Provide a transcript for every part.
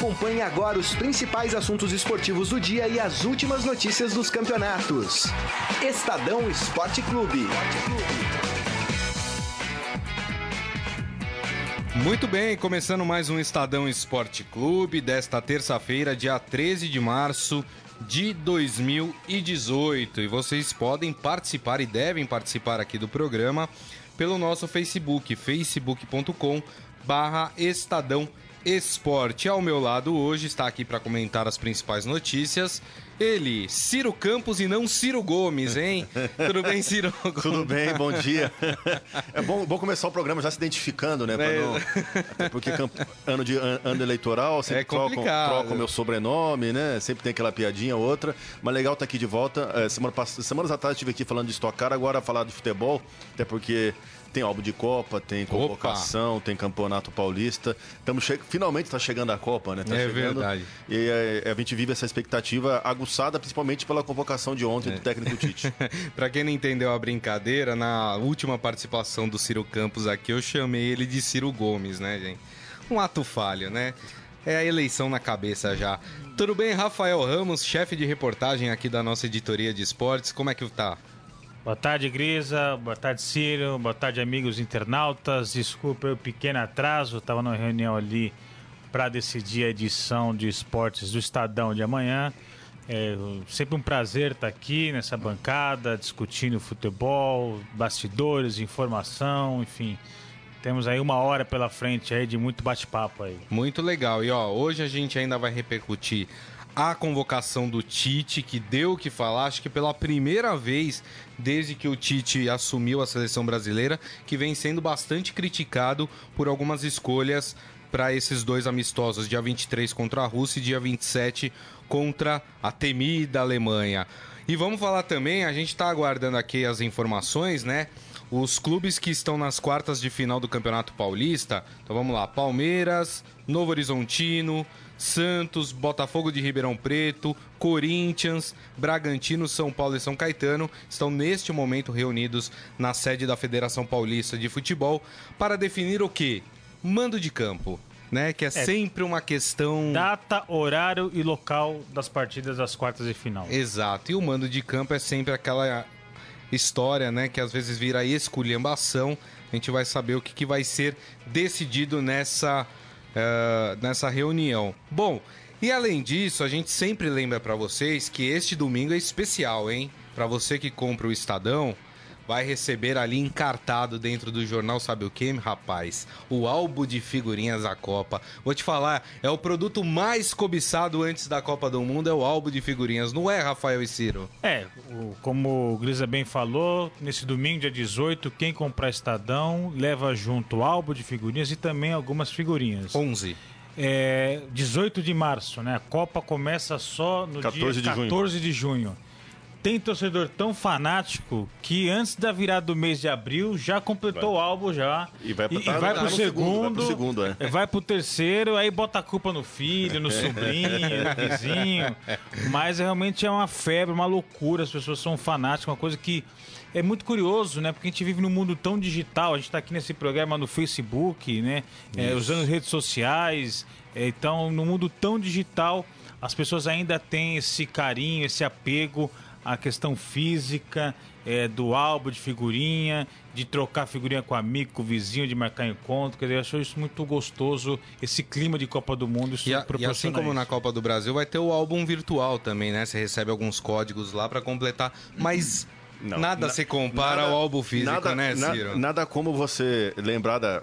Acompanhe agora os principais assuntos esportivos do dia e as últimas notícias dos campeonatos. Estadão Esporte Clube. Muito bem, começando mais um Estadão Esporte Clube desta terça-feira, dia 13 de março de 2018. E vocês podem participar e devem participar aqui do programa pelo nosso Facebook, facebook.com barra Estadão Esporte. Ao meu lado hoje está aqui para comentar as principais notícias. Ele, Ciro Campos e não Ciro Gomes, hein? Tudo bem, Ciro? Tudo bem, bom dia. É bom, bom começar o programa já se identificando, né? É. Não... Porque ano, de, ano eleitoral sempre É trocam, complicado. trocam meu sobrenome, né? Sempre tem aquela piadinha ou outra. Mas legal estar aqui de volta. É, semana, pass- semanas atrás estive aqui falando de Stock Car, agora falar de futebol, até porque tem álbum de Copa, tem convocação, tem campeonato paulista. Estamos che... Finalmente está chegando a Copa, né? Tá É chegando. verdade. E é, a gente vive essa expectativa aguçada, principalmente pela convocação de É. ontem do técnico Tite. Pra quem não entendeu a brincadeira, na última participação do Ciro Campos aqui, eu chamei ele de Ciro Gomes, né, gente? Um ato falho, né? É a eleição na cabeça já. Tudo bem, Rafael Ramos, chefe de reportagem aqui da nossa editoria de esportes, como é que tá? Boa tarde, Grisa. Boa tarde, Ciro. Boa tarde, amigos internautas. Desculpa o pequeno atraso. Estava numa reunião ali para decidir a edição de esportes do Estadão de amanhã. É sempre um prazer estar aqui nessa bancada, discutindo futebol, bastidores, informação, enfim. Temos aí uma hora pela frente aí de muito bate-papo aí. Muito legal. E ó, hoje a gente ainda vai repercutir a convocação do Tite, que deu o que falar, acho que pela primeira vez desde que o Tite assumiu a seleção brasileira, que vem sendo bastante criticado por algumas escolhas para esses dois amistosos, dia 23 contra a Rússia e dia 27 contra a temida Alemanha. E vamos falar também, a gente está aguardando aqui as informações, né? Os clubes que estão nas quartas de final do Campeonato Paulista, então vamos lá: Palmeiras, Novo Horizontino, Santos, Botafogo de Ribeirão Preto, Corinthians, Bragantino, São Paulo e São Caetano estão neste momento reunidos na sede da Federação Paulista de Futebol para definir o que? Mando de campo, né? Que é, sempre uma questão. Data, horário e local das partidas das quartas de final. Exato. E o mando de campo é sempre aquela história, né? Que às vezes vira esculhambação. A gente vai saber o que, que vai ser decidido nessa, eh, nessa reunião. Bom, e além disso, a gente sempre lembra pra vocês que este domingo é especial, hein? Pra você que compra o Estadão, vai receber ali encartado dentro do jornal, sabe o que, rapaz? O álbum de figurinhas da Copa. Vou te falar, é o produto mais cobiçado antes da Copa do Mundo, é o álbum de figurinhas, não é, Rafael e Ciro? É, como o Grisa bem falou, nesse domingo, dia 18, quem comprar Estadão leva junto o álbum de figurinhas e também algumas figurinhas. 11. É, 18 de março, né? A Copa começa só no 14 dia de junho. 14 de junho. Tem torcedor tão fanático que antes da virada do mês de abril já completou o álbum já. E vai pra- e, tá- vai tá pro segundo, segundo, vai pro segundo, é. vai pro terceiro, aí bota a culpa no filho, no sobrinho, no vizinho. Mas realmente é uma febre, uma loucura. As pessoas são fanáticas, uma coisa que é muito curioso, né? Porque a gente vive num mundo tão digital. A gente tá aqui nesse programa no Facebook, né? É, usando redes sociais. É, então, no mundo tão digital, as pessoas ainda têm esse carinho, esse apego à questão física, é, do álbum de figurinha, de trocar figurinha com amigo, com vizinho, de marcar encontro. Quer dizer, eu acho isso muito gostoso, esse clima de Copa do Mundo. Isso E, a- e assim como na isso. Copa do Brasil, vai ter o álbum virtual também, né? Você recebe alguns códigos lá pra completar, mas Não, nada na- se compara nada- ao álbum físico, nada, né, na- Ciro? nada como você lembrar da,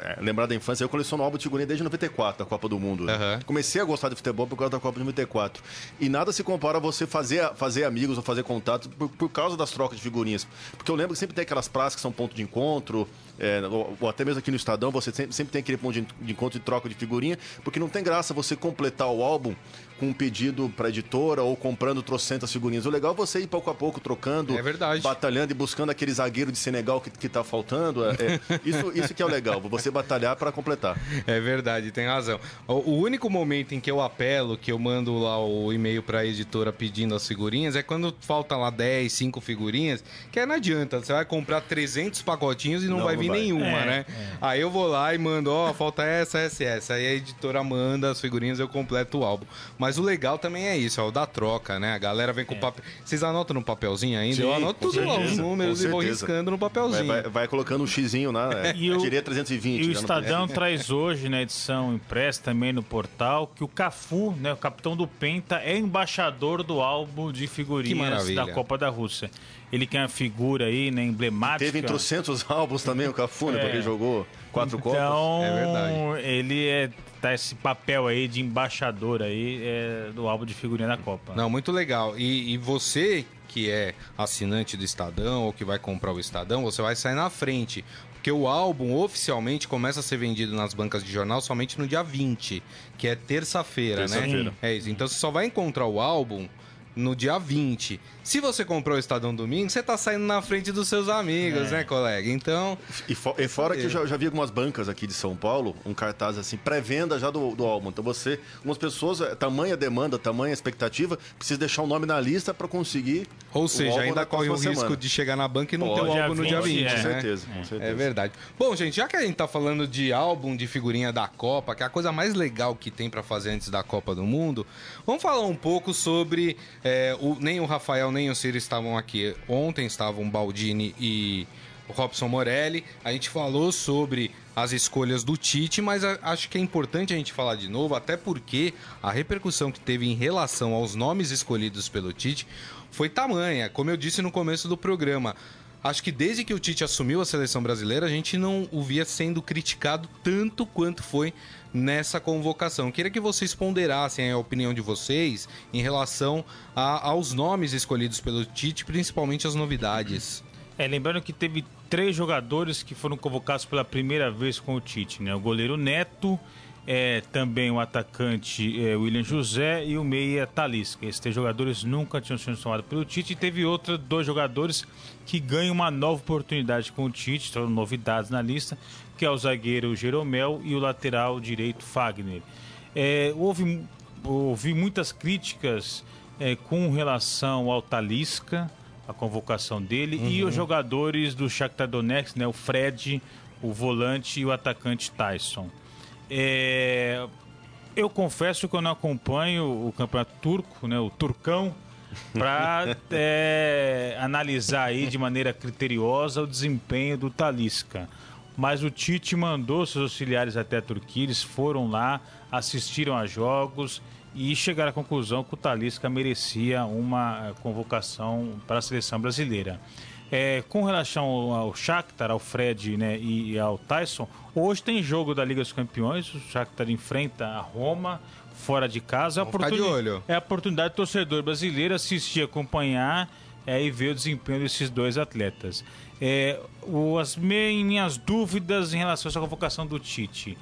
é, lembrar da infância. Eu coleciono álbum de figurinha desde 94, da Copa do Mundo. Aham. Comecei a gostar de futebol por causa da Copa de 94. E nada se compara a você fazer, fazer amigos ou fazer contatos por, por causa das trocas de figurinhas. Porque eu lembro que sempre tem aquelas praças que são ponto de encontro, é, ou, até mesmo aqui no Estadão, você sempre, sempre tem aquele ponto de, de encontro de troca de figurinha, porque não tem graça você completar o álbum com um pedido para editora ou comprando trocentas figurinhas. O legal é você ir pouco a pouco trocando, É verdade. batalhando e buscando aquele zagueiro de Senegal que, que tá faltando. É, é, isso, isso que é o legal, você batalhar para completar. É verdade, tem razão. O, o único momento em que eu apelo, que eu mando lá o e-mail pra editora pedindo as figurinhas, é quando falta lá 10, 5 figurinhas, que aí não adianta. Você vai comprar 300 pacotinhos e não, Não, vai vir. Nenhuma, É, né? Aí eu vou lá e mando, ó, falta essa, essa e essa. Aí a editora manda as figurinhas eu completo o álbum. Mas o legal também é isso, é o da troca, né? A galera vem com papel. Vocês anotam no papelzinho ainda? Sim, eu anoto tudo lá, os certeza, números e vou certeza. riscando no Vai, papelzinho. vai- vai colocando um xizinho lá, é, E o- tirei 320. E o no- Estadão traz hoje, na edição impressa também no portal, que o Cafu, né, o capitão do Penta, é embaixador do álbum de figurinhas da Copa da Rússia. Ele que é uma figura aí, né, emblemática. Teve em trocentos álbuns também o Cafu, né? É. Porque ele jogou quatro copas. Então, É verdade. ele é, tá esse papel aí de embaixador aí é, do álbum de figurinha da Copa. Não, muito legal. E, e você que é assinante do Estadão ou que vai comprar o Estadão, você vai sair na frente. Porque o álbum oficialmente começa a ser vendido nas bancas de jornal somente no dia 20, que é terça-feira, né? Terça-feira. É isso. Então você só vai encontrar o álbum no dia 20. Se você comprou o Estadão domingo, você tá saindo na frente dos seus amigos, né, colega? Então, E, fo- e fora que eu já, já vi algumas bancas aqui de São Paulo, um cartaz assim, pré-venda já do, do álbum. Então você, algumas pessoas, é, tamanha demanda, tamanha expectativa, precisa deixar o nome na lista para conseguir. ou seja, ainda corre o risco semana. de chegar na banca e não ter Pode. o álbum no dia 20, Dia 20, Com né? certeza, com certeza. É verdade. Bom, gente, já que a gente tá falando de álbum de figurinha da Copa, que é a coisa mais legal que tem pra fazer antes da Copa do Mundo, vamos falar um pouco sobre. É, o, nem o Rafael nem o Ciro estavam aqui. Ontem estavam Baldini e Robson Morelli. A gente falou sobre as escolhas do Tite, mas a- acho que é importante a gente falar de novo, até porque a repercussão que teve em relação aos nomes escolhidos pelo Tite foi tamanha. Como eu disse no começo do programa, Acho que desde que o Tite assumiu a seleção brasileira, a gente não o via sendo criticado tanto quanto foi nessa convocação. Queria que vocês ponderassem a opinião de vocês em relação a- aos nomes escolhidos pelo Tite, principalmente as novidades. É, lembrando que teve três jogadores que foram convocados pela primeira vez com o Tite, né? O goleiro Neto, é, também o atacante é, William José e o meia Talisca. Esses três jogadores nunca tinham sido chamados pelo Tite e teve outros dois jogadores que ganham uma nova oportunidade com o Tite, são novidades na lista, que é o zagueiro Jeromel e o lateral direito Fagner. É, houve, houve muitas críticas é, com relação ao Talisca, a convocação dele, e os jogadores do Shakhtar Donetsk, né, o Fred, o volante e o atacante Tyson. É, eu confesso que eu não acompanho o campeonato turco, né, o turcão, para analisar aí de maneira criteriosa o desempenho do Talisca. Mas o Tite mandou seus auxiliares até a Turquia, eles foram lá, assistiram a jogos e chegaram à conclusão que o Talisca merecia uma eh, convocação para a seleção brasileira. É, com relação ao, ao Shakhtar, ao Fred né, e, e ao Tyson, hoje tem jogo da Liga dos Campeões, o Shakhtar enfrenta a Roma fora de casa. É a Vamos ficar de oportuni- olho. É a oportunidade do torcedor brasileiro assistir, acompanhar é, e ver o desempenho desses dois atletas. É, o- as minhas dúvidas em relação a essa convocação do Tite.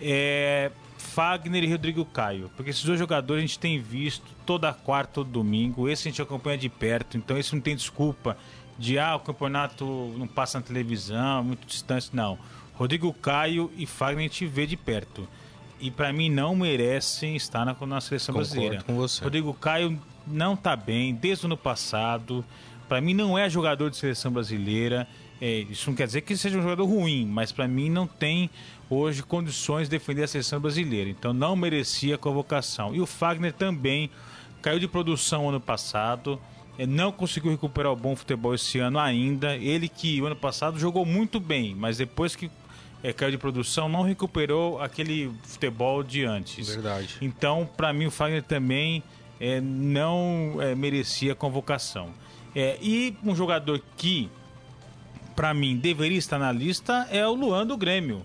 É, Fagner e Rodrigo Caio. Porque esses dois jogadores a gente tem visto toda quarta, todo domingo. Esse a gente acompanha de perto, então esse não tem desculpa de ah, o campeonato não passa na televisão, muito distante. Não. Rodrigo Caio e Fagner gente vê de perto. E para mim não merecem estar na, na seleção Concordo brasileira. com você. Rodrigo Caio não tá bem desde o ano passado. Para mim não é jogador de seleção brasileira. É, isso não quer dizer que seja um jogador ruim, mas para mim não tem hoje condições de defender a seleção brasileira. Então não merecia a convocação. E o Fagner também caiu de produção ano passado. é, Não conseguiu recuperar o bom futebol esse ano ainda. Ele que o ano passado jogou muito bem, mas depois que é, caiu de produção, não recuperou aquele futebol de antes. Verdade. Então, para mim, o Fagner também é, não é, merecia convocação. É, e um jogador que, para mim, deveria estar na lista é o Luan do Grêmio.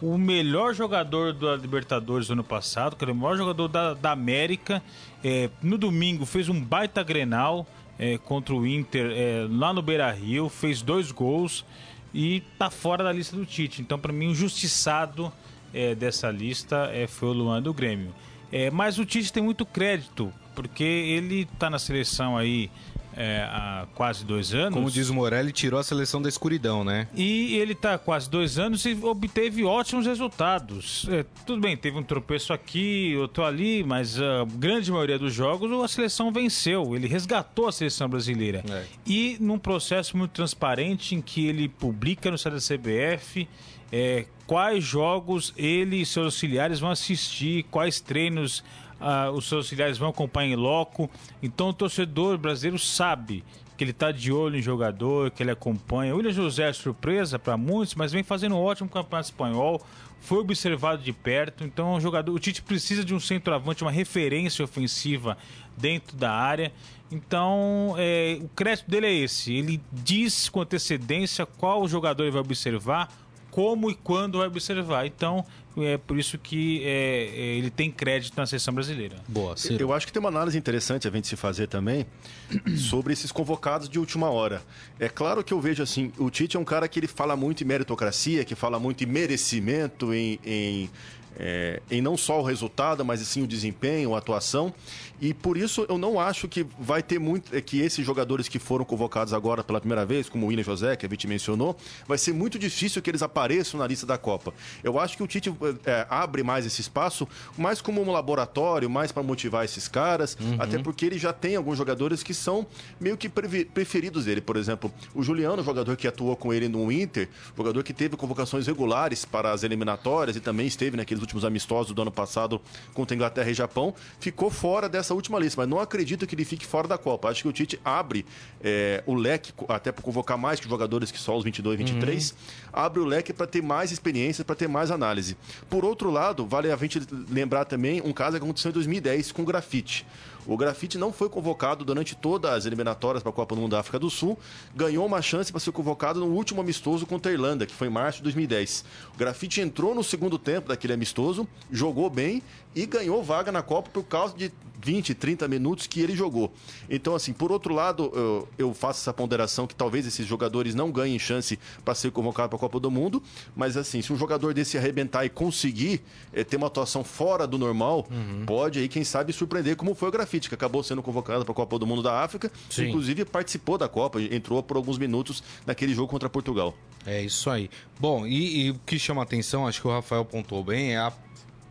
O melhor jogador da Libertadores do ano passado, que era o melhor jogador da, da América. É, no domingo fez um baita grenal é, contra o Inter é, lá no Beira Rio, fez dois gols e tá fora da lista do Tite. Então, para mim, o justiçado é, dessa lista é, foi o Luan do Grêmio. É, mas o Tite tem muito crédito, porque ele tá na seleção aí é, há quase dois anos. Como diz o Morelli, tirou a seleção da escuridão, né? E ele está há quase dois anos e obteve ótimos resultados. É, tudo bem, teve um tropeço aqui, outro ali, mas a grande maioria dos jogos a seleção venceu. Ele resgatou a seleção brasileira. É. E num processo muito transparente em que ele publica no site da CBF é, quais jogos ele e seus auxiliares vão assistir, quais treinos ah, os seus auxiliares vão acompanhar em loco. Então o torcedor brasileiro sabe que ele está de olho em jogador, que ele acompanha. O William José é surpresa para muitos, mas vem fazendo um ótimo campeonato espanhol. Foi observado de perto, então o jogador, o Tite precisa de um centroavante, uma referência ofensiva dentro da área. Então, é, o crédito dele é esse. Ele diz com antecedência qual jogador ele vai observar, como e quando vai observar. Então, é por isso que é, é, ele tem crédito na seleção brasileira. Boa, Ciro. Eu acho que tem uma análise interessante a gente se fazer também sobre esses convocados de última hora. É claro que eu vejo assim, o Tite é um cara que ele fala muito em meritocracia, que fala muito em merecimento, em, em é, em não só o resultado, mas sim o desempenho, a atuação. E por isso eu não acho que vai ter muito. É, que esses jogadores que foram convocados agora pela primeira vez, como o William José, que a gente mencionou, vai ser muito difícil que eles apareçam na lista da Copa. Eu acho que o Tite é, abre mais esse espaço, mais como um laboratório, mais para motivar esses caras, uhum. até porque ele já tem alguns jogadores que são meio que preferidos dele. Por exemplo, o Juliano, jogador que atuou com ele no Inter, jogador que teve convocações regulares para as eliminatórias e também esteve naqueles últimos amistosos do ano passado contra Inglaterra e Japão, ficou fora dessa última lista. Mas não acredito que ele fique fora da Copa. Acho que o Tite abre é, o leque, até para convocar mais jogadores que só os 22 e 23, uhum. abre o leque para ter mais experiência, para ter mais análise. Por outro lado, vale a gente lembrar também um caso que aconteceu em 2010 com o grafite. O Grafite não foi convocado durante todas as eliminatórias para a Copa do Mundo da África do Sul. Ganhou uma chance para ser convocado no último amistoso contra a Irlanda, que foi em março de 2010. O Grafite entrou no segundo tempo daquele amistoso, jogou bem e ganhou vaga na Copa por causa de 20, 30 minutos que ele jogou. Então, assim, por outro lado, eu, eu faço essa ponderação que talvez esses jogadores não ganhem chance para ser convocado para a Copa do Mundo, mas assim, se um jogador desse arrebentar e conseguir é, ter uma atuação fora do normal, uhum. pode aí, quem sabe, surpreender, como foi o Grafite, que acabou sendo convocado para a Copa do Mundo da África, Sim. inclusive participou da Copa, entrou por alguns minutos naquele jogo contra Portugal. É isso aí. Bom, e, e o que chama atenção, acho que o Rafael pontuou bem, é a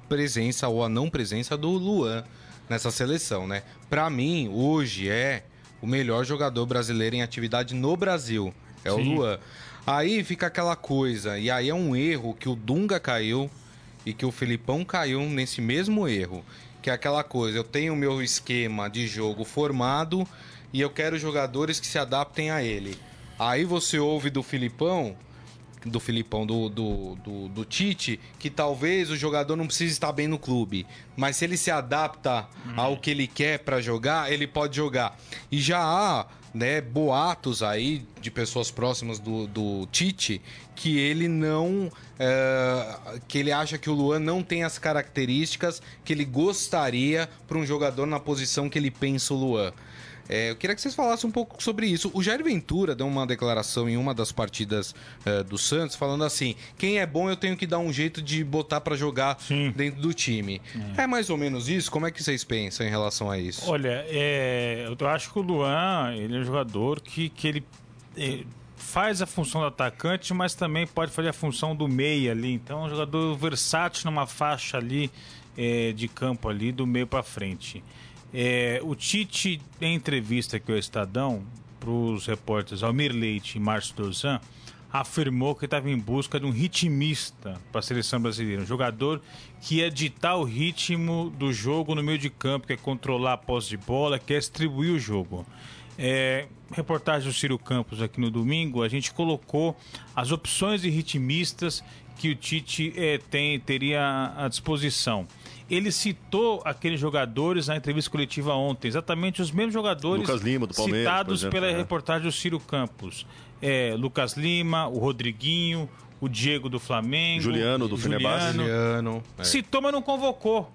presença ou a não presença do Luan nessa seleção, né? Para mim, hoje é o melhor jogador brasileiro em atividade no Brasil. É Sim. o Luan. Aí fica aquela coisa, e aí é um erro que o Dunga caiu e que o Felipão caiu nesse mesmo erro. Que é aquela coisa, eu tenho o meu esquema de jogo formado e eu quero jogadores que se adaptem a ele. Aí você ouve do Filipão do Filipão, do, do, do, do, Tite, que talvez o jogador não precise estar bem no clube. Mas se ele se adapta hum. ao que ele quer para jogar, ele pode jogar. E já há né, boatos aí de pessoas próximas do, do Tite que ele não. É, que ele acha que o Luan não tem as características que ele gostaria para um jogador na posição que ele pensa o Luan. É, eu queria que vocês falassem um pouco sobre isso. O Jair Ventura deu uma declaração em uma das partidas é, do Santos, falando assim: quem é bom eu tenho que dar um jeito de botar para jogar Sim. dentro do time. É. é. mais ou menos isso? Como é que vocês pensam em relação a isso? Olha, é, eu acho que o Luan ele é um jogador que, que ele é, faz a função do atacante, mas também pode fazer a função do meia ali. Então, é um jogador versátil numa faixa ali é, de campo ali do meio para frente. É, o Tite, em entrevista que o Estadão, para os repórteres. Almir Leite e Márcio Dozan, afirmou que estava em busca de um ritmista para a seleção brasileira, um jogador que ia ditar o ritmo do jogo no meio de campo, que é controlar a posse de bola, que é distribuir o jogo. É, reportagem do Ciro Campos aqui no domingo, a gente colocou as opções de ritmistas que o Tite é, tem, teria à disposição ele citou aqueles jogadores na entrevista coletiva ontem, exatamente os mesmos jogadores Lima, citados exemplo, pela é. reportagem do Ciro Campos. É, Lucas Lima, o Rodriguinho, o Diego do Flamengo, Juliano do Fenerbahçe. Juliano. É. Citou, mas não convocou.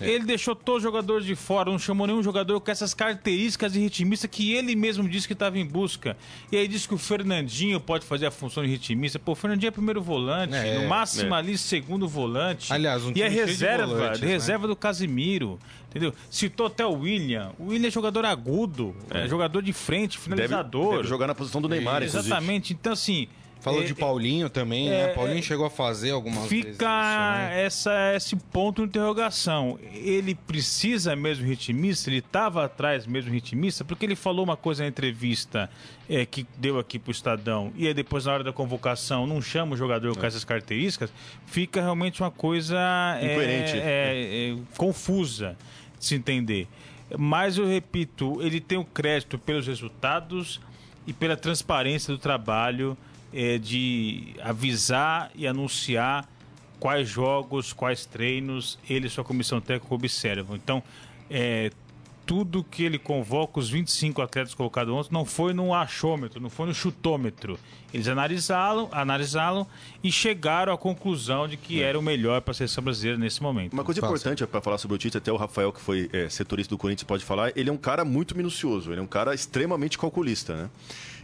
É. Ele deixou todos os jogadores de fora, não chamou nenhum jogador com essas características de ritmista que ele mesmo disse que estava em busca. E aí disse que o Fernandinho pode fazer a função de ritmista. Pô, o Fernandinho é primeiro volante, é, no máximo é. ali segundo volante. Aliás, um E é reserva, volantes, né? reserva do Casimiro. Entendeu? Citou até o William. O William é jogador agudo, é. jogador de frente, finalizador. Deve, deve jogar na posição do Neymar, Exatamente. Então, assim, Falou é, de Paulinho também, né? é, né? Paulinho é, chegou a fazer algumas fica vezes. Fica essa esse ponto de interrogação. Ele precisa mesmo ritmista? Ele estava atrás mesmo ritmista? Porque ele falou uma coisa na entrevista é, que deu aqui pro Estadão e aí depois na hora da convocação não chama o jogador com é. essas características, fica realmente uma coisa é, incoerente, é, confusa de se entender. Mas eu repito, ele tem o crédito pelos resultados e pela transparência do trabalho é, de avisar e anunciar quais jogos, quais treinos ele e sua comissão técnica observam. Então, é, tudo que ele convoca, os 25 atletas colocados ontem, não foi no achômetro, não foi no chutômetro. Eles analisaram, analisaram e chegaram à conclusão de que é. era o melhor para a seleção brasileira nesse momento. Uma coisa importante para falar sobre o Tite, até o Rafael, que foi é, setorista do Corinthians, pode falar, ele é um cara muito minucioso, ele é um cara extremamente calculista, né?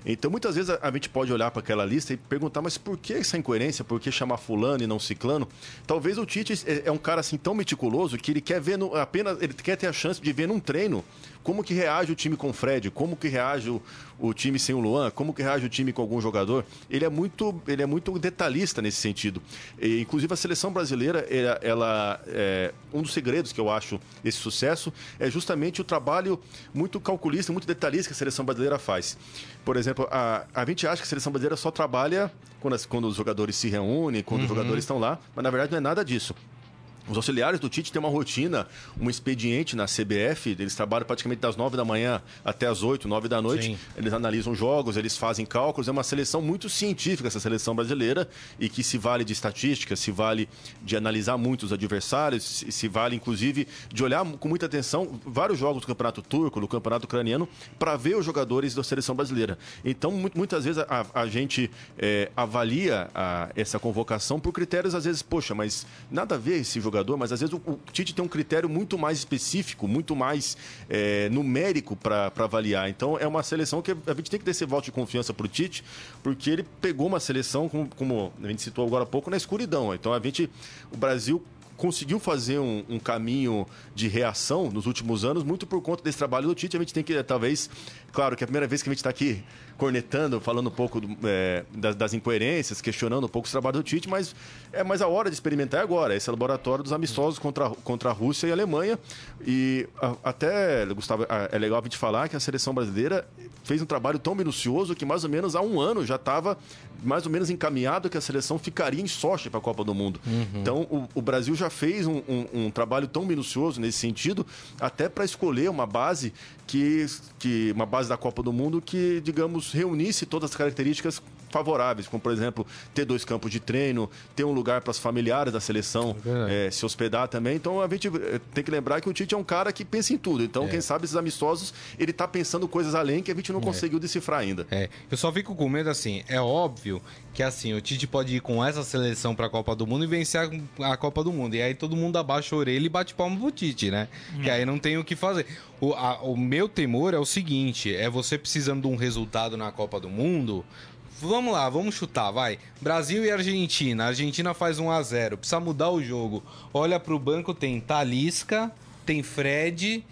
Então, muitas vezes a, gente pode olhar para aquela lista e perguntar, mas por que essa incoerência? Por que chamar fulano e não ciclano? Talvez o Tite é, é um cara assim tão meticuloso que ele quer ver no, apenas, ele quer ter a chance de ver num treino como que reage o time com o Fred, como que reage o, o time sem o Luan, como que reage o time com algum jogador. Ele é muito, ele é muito detalhista nesse sentido. E, inclusive a seleção brasileira, ela, ela é, um dos segredos que eu acho esse sucesso é justamente o trabalho muito calculista, muito detalhista que a seleção brasileira faz. Por exemplo, a, a gente acha que a seleção brasileira só trabalha quando, as, quando os jogadores se reúnem, quando uhum. os jogadores estão lá, mas na verdade não é nada disso. Os auxiliares do Tite têm uma rotina, um expediente na CBF, eles trabalham praticamente das 9 da manhã até as 8, 9 da noite. Sim. Eles analisam jogos, eles fazem cálculos. É uma seleção muito científica, essa seleção brasileira, e que se vale de estatística, se vale de analisar muitos adversários, se vale, inclusive, de olhar com muita atenção vários jogos do Campeonato Turco, do Campeonato Ucraniano, para ver os jogadores da seleção brasileira. Então, muitas vezes a, a gente é, avalia a, essa convocação por critérios, às vezes, poxa, mas nada a ver esse jogador jogador, mas às vezes o, o Tite tem um critério muito mais específico, muito mais é, numérico para avaliar. Então é uma seleção que a gente tem que ter esse voto de confiança para o Tite, porque ele pegou uma seleção, como, como a gente citou agora há pouco, na escuridão. Então a gente, o Brasil conseguiu fazer um, um, caminho de reação nos últimos anos, muito por conta desse trabalho do Tite. A gente tem que, talvez, claro que é a primeira vez que a gente está aqui cornetando, falando um pouco do, é, das, das, incoerências, questionando um pouco o trabalho do Tite, mas é mais a hora de experimentar agora. Esse laboratório dos amistosos contra, contra a Rússia e a Alemanha. E a, até, Gustavo, é legal a gente falar que a seleção brasileira fez um trabalho tão minucioso que mais ou menos há um ano já estava mais ou menos encaminhado que a seleção ficaria em Sochi para a Copa do Mundo. Uhum. Então, o, o, Brasil já fez um, um, um, trabalho tão minucioso nesse sentido, até para escolher uma base que, que uma base da Copa do Mundo que, digamos, reunisse todas as características favoráveis, como por exemplo ter dois campos de treino, ter um lugar para os familiares da seleção é é, se hospedar também. Então a gente eh, tem que lembrar que o Tite é um cara que pensa em tudo. Então, é. quem sabe esses amistosos, ele está pensando coisas além que a gente não é. conseguiu decifrar ainda. É. Eu só fico com medo assim, é óbvio que assim, o Tite pode ir com essa seleção para a Copa do Mundo e vencer a, a, Copa do Mundo. E aí todo mundo abaixa a orelha e bate palma pro Tite, né? Hum. Que aí não tem o que fazer. O, a, o meu temor é o seguinte: é você precisando de um resultado na Copa do Mundo Vamos lá, vamos chutar, vai. Brasil e Argentina. A Argentina faz 1 a 0 Precisa mudar o jogo. Olha pro banco, tem Talisca, tem Fred,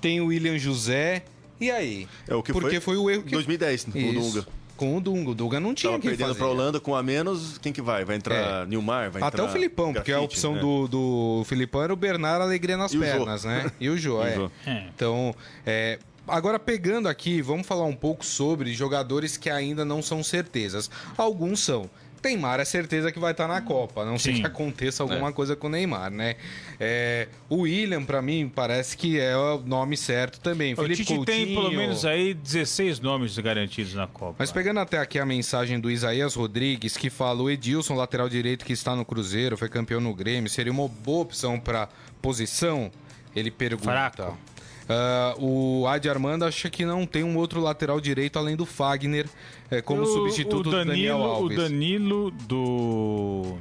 tem o William José. E aí? É o que Porque foi, foi o erro que 2010, com o Dunga. Com o Dunga. O Dunga não tinha Tava que perdendo fazer. pra Holanda com a menos, quem que vai? Vai entrar é. Nilmar? Vai Até o Filipão, grafite, porque a opção né? do, do Filipão era o Bernard Alegria nas e pernas, né? E o Jô, é. é. Então, é, Agora, pegando aqui, vamos falar um pouco sobre jogadores que ainda não são certezas. Alguns são. Neymar é certeza que vai estar na Copa, não sei que aconteça alguma é. coisa com o Neymar, né? É, o William, para mim, parece que é o nome certo também. O Felipe Tite Coutinho... tem pelo menos aí 16 nomes garantidos na Copa. Mas pegando até aqui a mensagem do Isaías Rodrigues, que fala o Edilson, lateral direito que está no Cruzeiro, foi campeão no Grêmio, seria uma boa opção para posição? Ele pergunta. Fraco. Uh, o Adi Armando acha que não tem um outro lateral direito além do Fagner é, como o, substituto o Danilo, do Daniel Alves. O Danilo do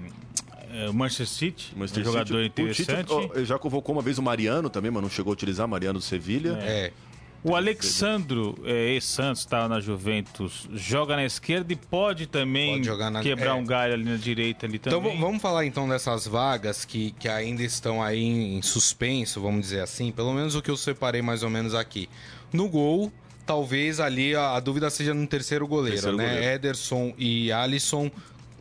Manchester City, Manchester um jogador City. interessante. O Tite ó, já convocou uma vez o Mariano também, mas não chegou a utilizar Mariano do Sevilha. É. O Alexandro é, ex-Santos está na Juventus, joga na esquerda e pode também Pode jogar na- quebrar é. um galho ali na direita ali Então também. v- vamos falar então dessas vagas que, que ainda estão aí em suspenso, vamos dizer assim. Pelo menos o que eu separei mais ou menos aqui. No gol, talvez ali a, a dúvida seja no terceiro goleiro, Terceiro né? goleiro. Ederson e Alisson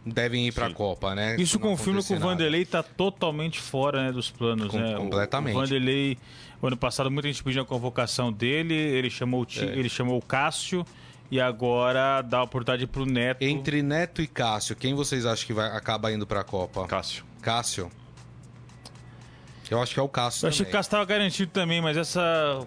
devem ir para a. Copa, né? Isso confirma que o. Vanderlei está totalmente fora né, dos planos. Com- né? Completamente. O Vanderlei, o ano passado, muita gente pediu a convocação dele, ele chamou o, É. Ti- ele chamou o Cássio e agora dá a oportunidade para o Neto. Entre Neto e Cássio, quem vocês acham que vai acaba indo para a Copa? Cássio. Cássio. Eu acho que é o Cássio Eu achei que o. Cássio estava garantido também, mas essa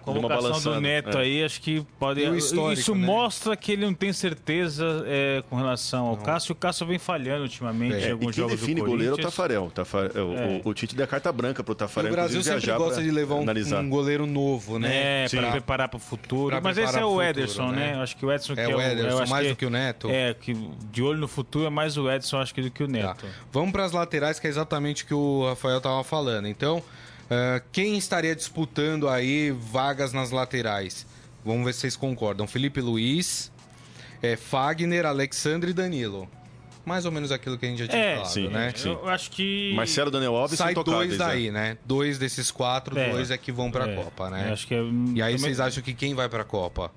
convocação do Neto é. aí, acho que pode. E o Isso né? mostra que ele não tem certeza é, com relação ao Cássio. O Cássio vem falhando ultimamente É, em E alguns quem jogos define do goleiro é o. Tafarel. O, Tafarel- o- É. o, o Tite deu a carta branca pro E Tafarel. o Brasil sempre gosta de levar um, um goleiro novo, né? É, para preparar para o futuro. Pra Mas esse é o Ederson, futuro, né? né? Acho que o Ederson É que o Ederson, acho mais do que o Neto? É, que de olho no futuro é mais o Edson, acho que, do que o Tá. Neto. Vamos para as laterais, que é exatamente o que o Rafael estava falando. Então, eh, quem estaria disputando aí vagas nas laterais? Vamos ver se vocês concordam. Felipe Luiz, eh, Fagner, Alexandre e Danilo. Mais ou menos aquilo que a gente já tinha É, falado, sim, né? sim. Eu acho que. Marcelo Daniel Alves Sai dois daí, né? né? Dois desses quatro, É. dois é que vão para a É, Copa, né? eu Acho que é, E aí também- vocês acham que quem vai para a Copa?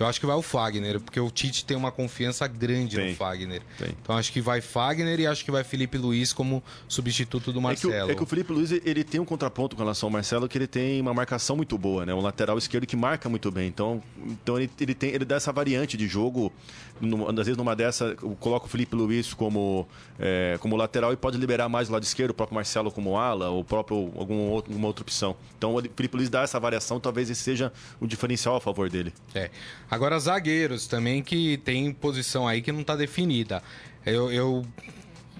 Eu acho que vai o Fagner, porque o Tite tem uma confiança grande Tem, no Fagner. tem. Então acho que vai Fagner e acho que vai Felipe Luiz como substituto do É que, Marcelo. o, é que o Felipe Luiz ele tem um contraponto com relação ao Marcelo que ele tem uma marcação muito boa, né? Um lateral esquerdo que marca muito bem. Então, então ele, ele tem ele dá essa variante de jogo. Numa- às vezes numa dessa coloca o Felipe Luiz como é, como lateral e pode liberar mais o lado esquerdo, o próprio Marcelo como ala, ou próprio algum outro, alguma outra opção. Então o Felipe Luiz dá essa variação, talvez esse seja o diferencial a favor dele. É. Agora, zagueiros também que tem posição aí que não tá definida. Eu, eu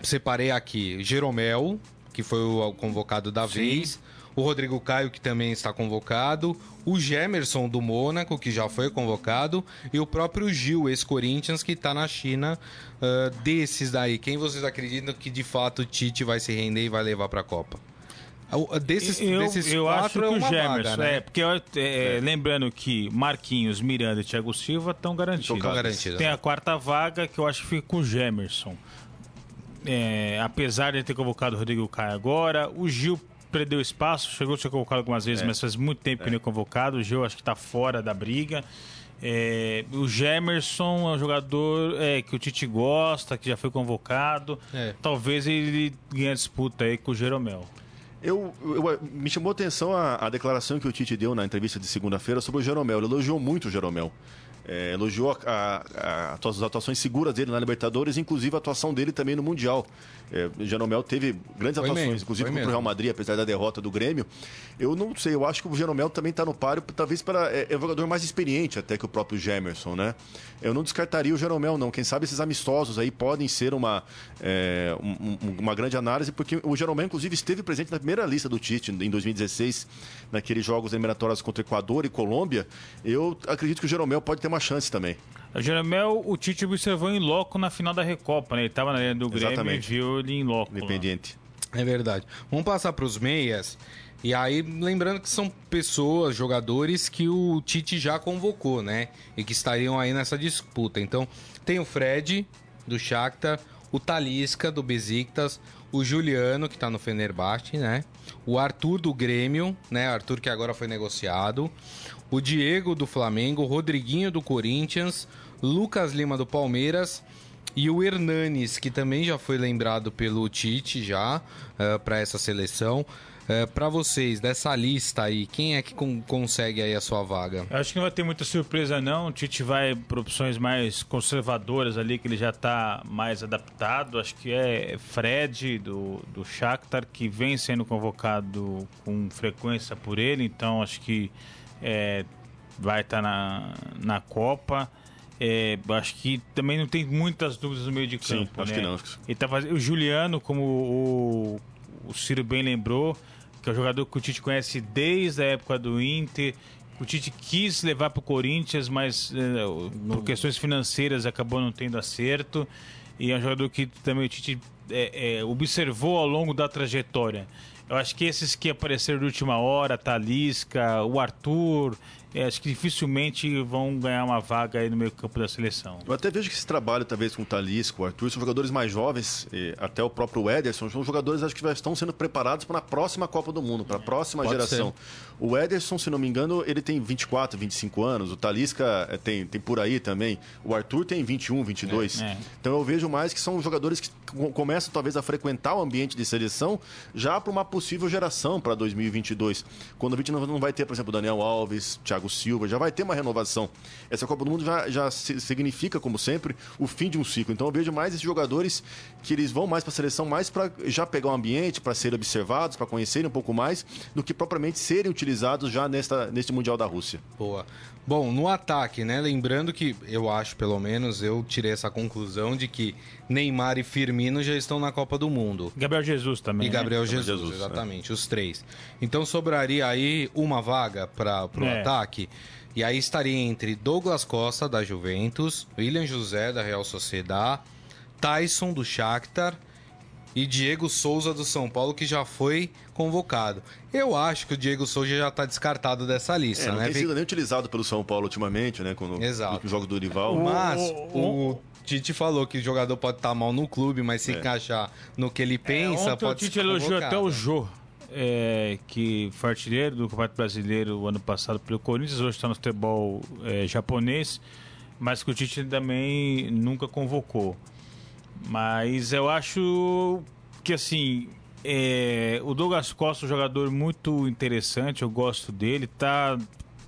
separei aqui Jeromel, que foi o convocado da vez. O Rodrigo Caio, que também está convocado. O Gemerson do Mônaco, que já foi convocado. E o próprio Gil, ex-Corinthians, que está na China. Ah, desses daí, quem vocês acreditam que de fato o Tite vai se render e vai levar para a Copa? Desses, eu, desses eu acho quatro que é o Gemerson, vaga, né? é, porque é, é, lembrando que Marquinhos, Miranda e Thiago Silva estão garantidos. Garantidos. Tem a quarta vaga que eu acho que fica com o Gemerson. É, apesar de ter convocado o Rodrigo Caio agora, o Gil perdeu espaço, chegou a ser convocado algumas vezes, mas faz muito tempo que não é convocado. O Gil acho que está fora da briga. É, o Gemerson é um jogador é, que o Tite gosta, que já foi convocado. É. Talvez ele ganhe a disputa aí com o Jeromel. Eu, eu- me chamou a atenção a, a declaração que o Tite deu na entrevista de segunda-feira sobre o Jeromel. Ele elogiou muito o Jeromel. É, elogiou as atuações seguras dele na Libertadores, inclusive a atuação dele também no Mundial. É, o Jeromel teve grandes Foi atuações, mesmo, inclusive contra o. Real Madrid, apesar da derrota do Grêmio. Eu não sei, eu acho que o Jeromel também está no páreo, talvez para é, é um jogador mais experiente até que o próprio Gemerson, né? Eu não descartaria o Jeromel, não. Quem sabe esses amistosos aí podem ser uma, é, um- uma grande análise, porque o Jeromel, inclusive, esteve presente na primeira lista do Tite em 2016, naqueles jogos eliminatórios contra Equador e Colômbia. Eu acredito que o Jeromel pode ter uma chance também. O Jeromel, o Tite observou em loco na final da Recopa, né? Ele tava na linha do Grêmio Exatamente. e viu ele em loco. lá. Independiente. É verdade. Vamos passar para os meias. E aí, lembrando que são pessoas, jogadores que o Tite já convocou, né? E que estariam aí nessa disputa. Então, tem o Fred, do Shakhtar, o Talisca, do Besiktas, o Juliano, que tá no Fenerbahçe, né? O Arthur, do Grêmio, né? Arthur, que agora foi negociado. O Diego, do Flamengo. O Rodriguinho, do Corinthians. Lucas Lima, do Palmeiras. E o Hernanes, que também já foi lembrado pelo Tite já para essa seleção. para vocês, dessa lista aí, quem é que con- consegue aí a sua vaga? Acho que não vai ter muita surpresa, não. O Tite vai por opções mais conservadoras ali, que ele já está mais adaptado. Acho que é Fred, do, do Shakhtar, que vem sendo convocado com frequência por ele. Então, acho que é, vai estar na, na Copa. É, acho que também não tem muitas dúvidas no meio de Sim, campo. acho né? que não. Ele tá fazendo, o Juliano, como o, o Ciro bem lembrou, que é um jogador que o Tite conhece desde a época do Inter. O Tite quis levar para o Corinthians, mas eh, por questões financeiras acabou não tendo acerto. E é um jogador que também o Tite é, é, observou ao longo da trajetória. Eu acho que esses que apareceram de última hora, Talisca, o Arthur, é, acho que dificilmente vão ganhar uma vaga aí no meio campo da seleção. Eu até vejo que esse trabalho, talvez, com o Talisca, o Arthur, são jogadores mais jovens, até o próprio Ederson, são jogadores acho que já estão sendo preparados para a próxima Copa do Mundo, para a próxima Pode geração. Ser. O Ederson, se não me engano, ele tem 24, 25 anos, o Talisca é, tem, tem por aí também, o Arthur tem 21, 22. É, é. Então eu vejo mais que são jogadores que começam talvez a frequentar o ambiente de seleção já para uma possível geração para 2022. Quando a gente não vai ter, por exemplo, Daniel Alves, Thiago Silva, já vai ter uma renovação. Essa Copa do Mundo já, já significa, como sempre, o fim de um ciclo. Então eu vejo mais esses jogadores que eles vão mais para a seleção mais para já pegar o ambiente, para serem observados, para conhecerem um pouco mais, do que propriamente serem utilizados já nesta, neste Mundial da Rússia. Boa. Bom, no ataque, né? Lembrando que eu acho, pelo menos, eu tirei essa conclusão de que Neymar e Firmino já estão na Copa do Mundo. Gabriel Jesus também. E Gabriel né? Jesus, Jesus, exatamente, é. os três. Então sobraria aí uma vaga para o é. ataque. E aí estaria entre Douglas Costa, da Juventus, William José, da Real Sociedad, Tyson, do Shakhtar e Diego Souza do São Paulo, que já foi convocado. Eu acho que o Diego Souza já está descartado dessa lista, é, não né? tem sido nem utilizado pelo São Paulo ultimamente, né? Quando, Exato. No jogo do rival. Mas o, o Tite falou que o jogador pode estar tá mal no clube, mas se é. encaixar no que ele é, pensa, é, pode o Tite elogiou até o Jô. É, que foi artilheiro do Campeonato Brasileiro ano passado pelo Corinthians, hoje está no futebol é, japonês, mas que o Tite também nunca convocou. Mas eu acho que assim, é, o Douglas Costa é um jogador muito interessante, eu gosto dele, tá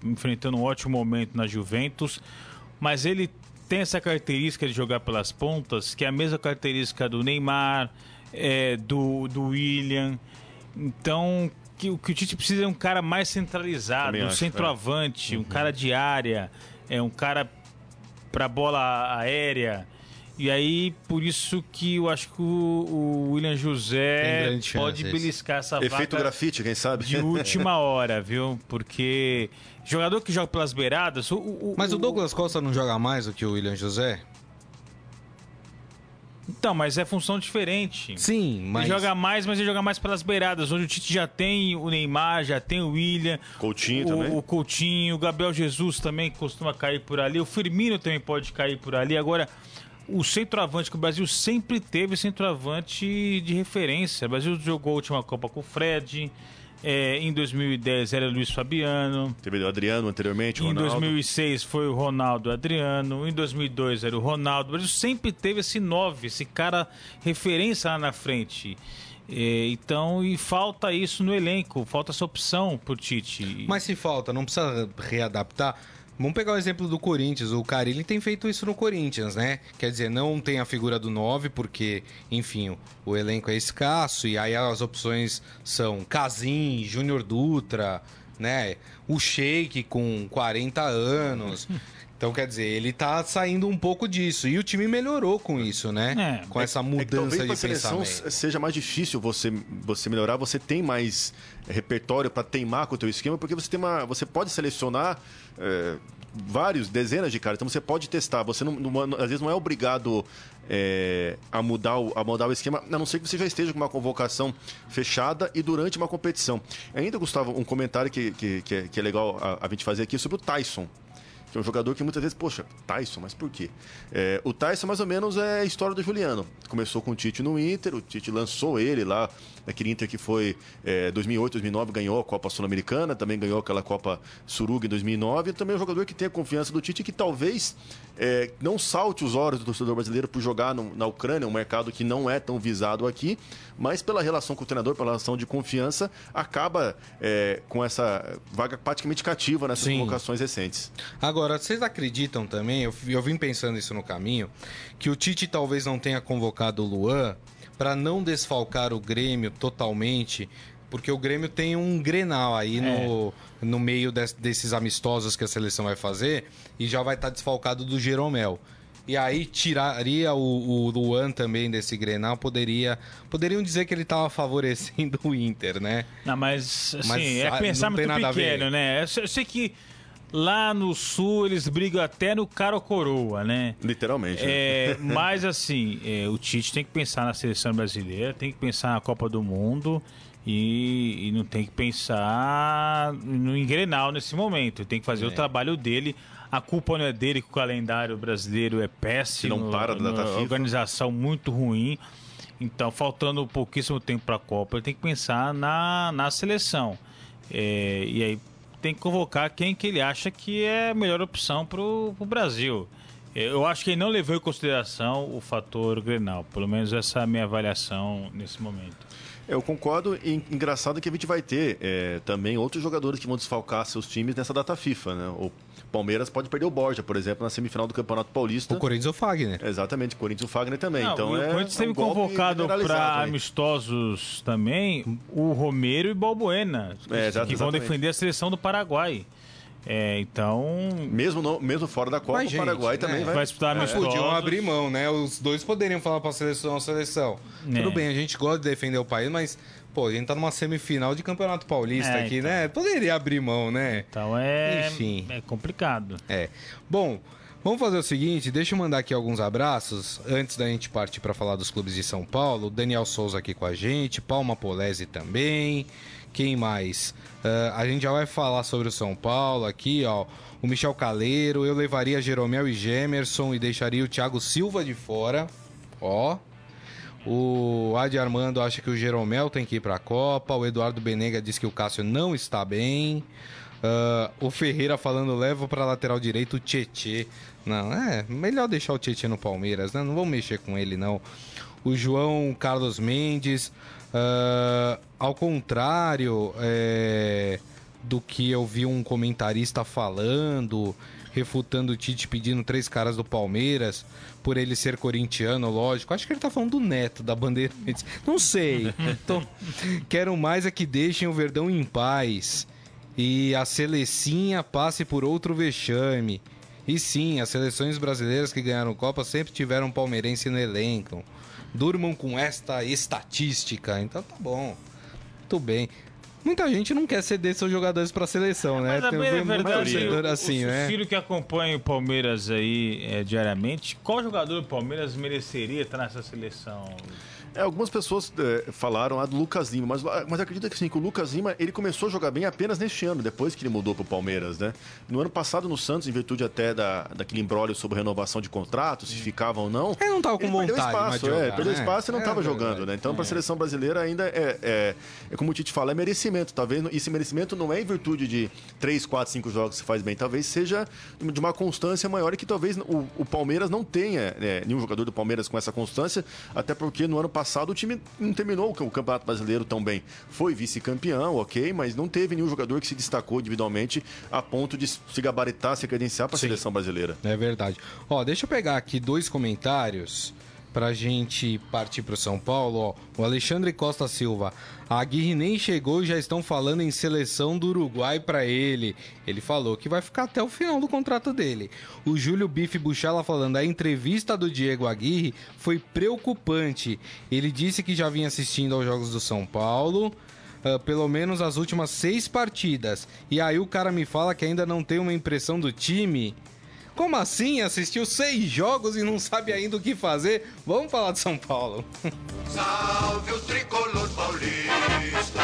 enfrentando um ótimo momento na Juventus, mas ele tem essa característica de jogar pelas pontas, que é a mesma característica do Neymar, é, do, do William. Então, que, o que o Tite precisa é um cara mais centralizado, um centroavante, é. um cara de área, é um cara para bola aérea. E aí, por isso que eu acho que o, William José pode beliscar essa Efeito grafite, quem sabe? De última hora, viu? Porque jogador que joga pelas beiradas... O, o, mas o Douglas Costa não joga mais do que o William José? Então, mas é função diferente. Sim, mas. Ele joga mais, mas ele joga mais pelas beiradas, onde o Tite já tem o Neymar, já tem o William. Coutinho o, também. O Coutinho, o Gabriel Jesus também costuma cair por ali. O Firmino também pode cair por ali. Agora, o centroavante que o Brasil sempre teve centroavante de referência. O Brasil jogou a última Copa com o Fred. É, em 2010 era Luiz Fabiano. Teve o Adriano anteriormente, o Em 2006 foi o Ronaldo Adriano. Em 2002 era o Ronaldo. O Brasil sempre teve esse nove, esse cara referência lá na frente. É, então, e falta isso no elenco, falta essa opção por Tite. Mas se falta, não precisa readaptar. Vamos pegar o exemplo do Corinthians. O Carilli tem feito isso no Corinthians, né? Quer dizer, não tem a figura do 9, porque, enfim, o elenco é escasso e aí as opções são Casim, Júnior Dutra, né? O Sheik com 40 anos. Então, quer dizer, ele tá saindo um pouco disso. E o time melhorou com isso, né? É, com essa mudança é, é de pensamento. seja mais difícil você, você melhorar, você tem mais repertório para teimar com o teu esquema, porque você tem uma. Você pode selecionar. É, vários, dezenas de caras. Então você pode testar. Você não, não às vezes não é obrigado é, a, mudar o, a mudar o esquema, a não ser que você já esteja com uma convocação fechada e durante uma competição. Ainda, Gustavo, um comentário que, que, que, é, que é legal a, a gente fazer aqui sobre o Tyson que é um jogador que muitas vezes, poxa, Tyson, mas por quê? É, o Tyson, mais ou menos, é a história do Juliano. Começou com o Tite no Inter, o Tite lançou ele lá, naquele Inter que foi é, 2008, 2009, ganhou a Copa Sul-Americana, também ganhou aquela Copa Suruga em 2009. E também é um jogador que tem a confiança do Tite que talvez é, não salte os olhos do torcedor brasileiro por jogar no, na Ucrânia, um mercado que não é tão visado aqui, mas pela relação com o treinador, pela relação de confiança, acaba é, com essa vaga praticamente cativa nessas Sim. convocações recentes. Agora, Agora, vocês acreditam também, eu, eu vim pensando isso no caminho, que o Tite talvez não tenha convocado o Luan para não desfalcar o Grêmio totalmente, porque o Grêmio tem um Grenal aí é. no, no meio des, desses amistosos que a seleção vai fazer e já vai estar tá desfalcado do Jeromel. E aí tiraria o, o Luan também desse Grenal, poderia. Poderiam dizer que ele estava favorecendo o Inter, né? Não, mas assim, mas, é pensar muito pequeno, né? Eu sei que Lá no sul eles brigam até no cara ou coroa, né? Literalmente. É, mas assim, é, o Tite tem que pensar na seleção brasileira, tem que pensar na Copa do Mundo e, e não tem que pensar no engrenal nesse momento. Tem que fazer É. o trabalho dele. A culpa não é dele que o calendário brasileiro é péssimo. Não para da data organização muito ruim. Então, faltando pouquíssimo tempo para a Copa, ele tem que pensar na, na seleção. É, e aí tem que convocar quem que ele acha que é a melhor opção para o Brasil. Eu acho que ele não levou em consideração o fator Grenal. Pelo menos essa é a minha avaliação nesse momento. Eu concordo. E engraçado que a gente vai ter é, também outros jogadores que vão desfalcar seus times nessa data FIFA, né? Palmeiras pode perder o Borja, por exemplo, na semifinal do Campeonato Paulista. O Corinthians ou Fagner. Exatamente, Corinthians e o Fagner também. Não, então e o é, Corinthians é teve um golpe convocado para amistosos também o Romero e Balbuena, que- É, exato, que vão exatamente. defender a seleção do Paraguai. É, então, Mesmo, no- mesmo fora da Copa, Mas, o gente, Paraguai né? também vai. vai disputar amistosos. Podiam abrir mão, né? Os dois poderiam falar pra seleção, seleção. É. Tudo bem, a gente gosta de defender o país, mas, pô, a gente tá numa semifinal de Campeonato Paulista É, aqui, então. né? Poderia abrir mão, né? então é, Enfim. é complicado. É. Bom, vamos fazer o seguinte, deixa eu mandar aqui alguns abraços antes da gente partir para falar dos clubes de São Paulo. Daniel Souza aqui com a gente, Palma Polese também. Quem mais? Ah, a gente já vai falar sobre o São Paulo aqui, ó. O Michel Caleiro, eu levaria Jeromel e Gemerson e deixaria o Thiago Silva de fora. Ó. O Adi Armando acha que o Jeromel tem que ir para a Copa. O Eduardo Benega diz que o Cássio não está bem. Ah, o Ferreira falando leva para lateral direito o Tietê. Não, é melhor deixar o Tietê no Palmeiras, né? Não vamos mexer com ele, não. O João Carlos Mendes, ah, ao contrário é, do que eu vi um comentarista falando, refutando o Tite pedindo três caras do Palmeiras, por ele ser corintiano, lógico. Acho que ele tá falando do Neto, da Bandeirantes. Não sei. Tô- Quero mais é que deixem o Verdão em paz. E a Selecinha passe por outro vexame. E sim, as seleções brasileiras que ganharam Copa sempre tiveram palmeirense no elenco. Durmam com esta estatística. Então tá bom. Muito bem. Muita gente não quer ceder seus jogadores pra seleção, né? Mas a Tem bem a muito verdade, torcedor o, assim, o né? filho que acompanha o Palmeiras aí é, diariamente, qual jogador do Palmeiras mereceria estar nessa seleção? É, algumas pessoas é, falaram lá do Lucas Lima, mas, mas acredita que sim, que o Lucas Lima ele começou a jogar bem apenas neste ano, depois que ele mudou para o Palmeiras, né? No ano passado no Santos, em virtude até da, daquele embrólio sobre renovação de contratos, se ficava ou não. Ele não tava com ele perdeu vontade mais espaço, de jogar, é, perdeu né? espaço e não É estava verdade. jogando, né? Então, para a seleção brasileira ainda é, é, é como o Tite fala, é merecimento. Talvez esse merecimento não é em virtude de 3, 4, 5 jogos que se faz bem, talvez seja de uma constância maior e que talvez o, o Palmeiras não tenha né, nenhum jogador do Palmeiras com essa constância, até porque no ano passado o time não terminou o Campeonato Brasileiro tão bem. Foi vice-campeão, ok, mas não teve nenhum jogador que se destacou individualmente a ponto de se gabaritar, se credenciar para a seleção brasileira. É verdade. Ó, deixa eu pegar aqui dois comentários pra gente partir pro São Paulo. Ó, o Alexandre Costa Silva. A Aguirre nem chegou e já estão falando em seleção do Uruguai pra ele. Ele falou que vai ficar até o final do contrato dele. O Júlio Bife Buchala falando a entrevista do Diego Aguirre foi preocupante. Ele disse que já vinha assistindo aos jogos do São Paulo. ah, pelo menos as últimas seis partidas. E aí o cara me fala que ainda não tem uma impressão do time. Como assim? Assistiu seis jogos e não sabe ainda o que fazer? Vamos falar de São Paulo. Salve o tricolor paulista,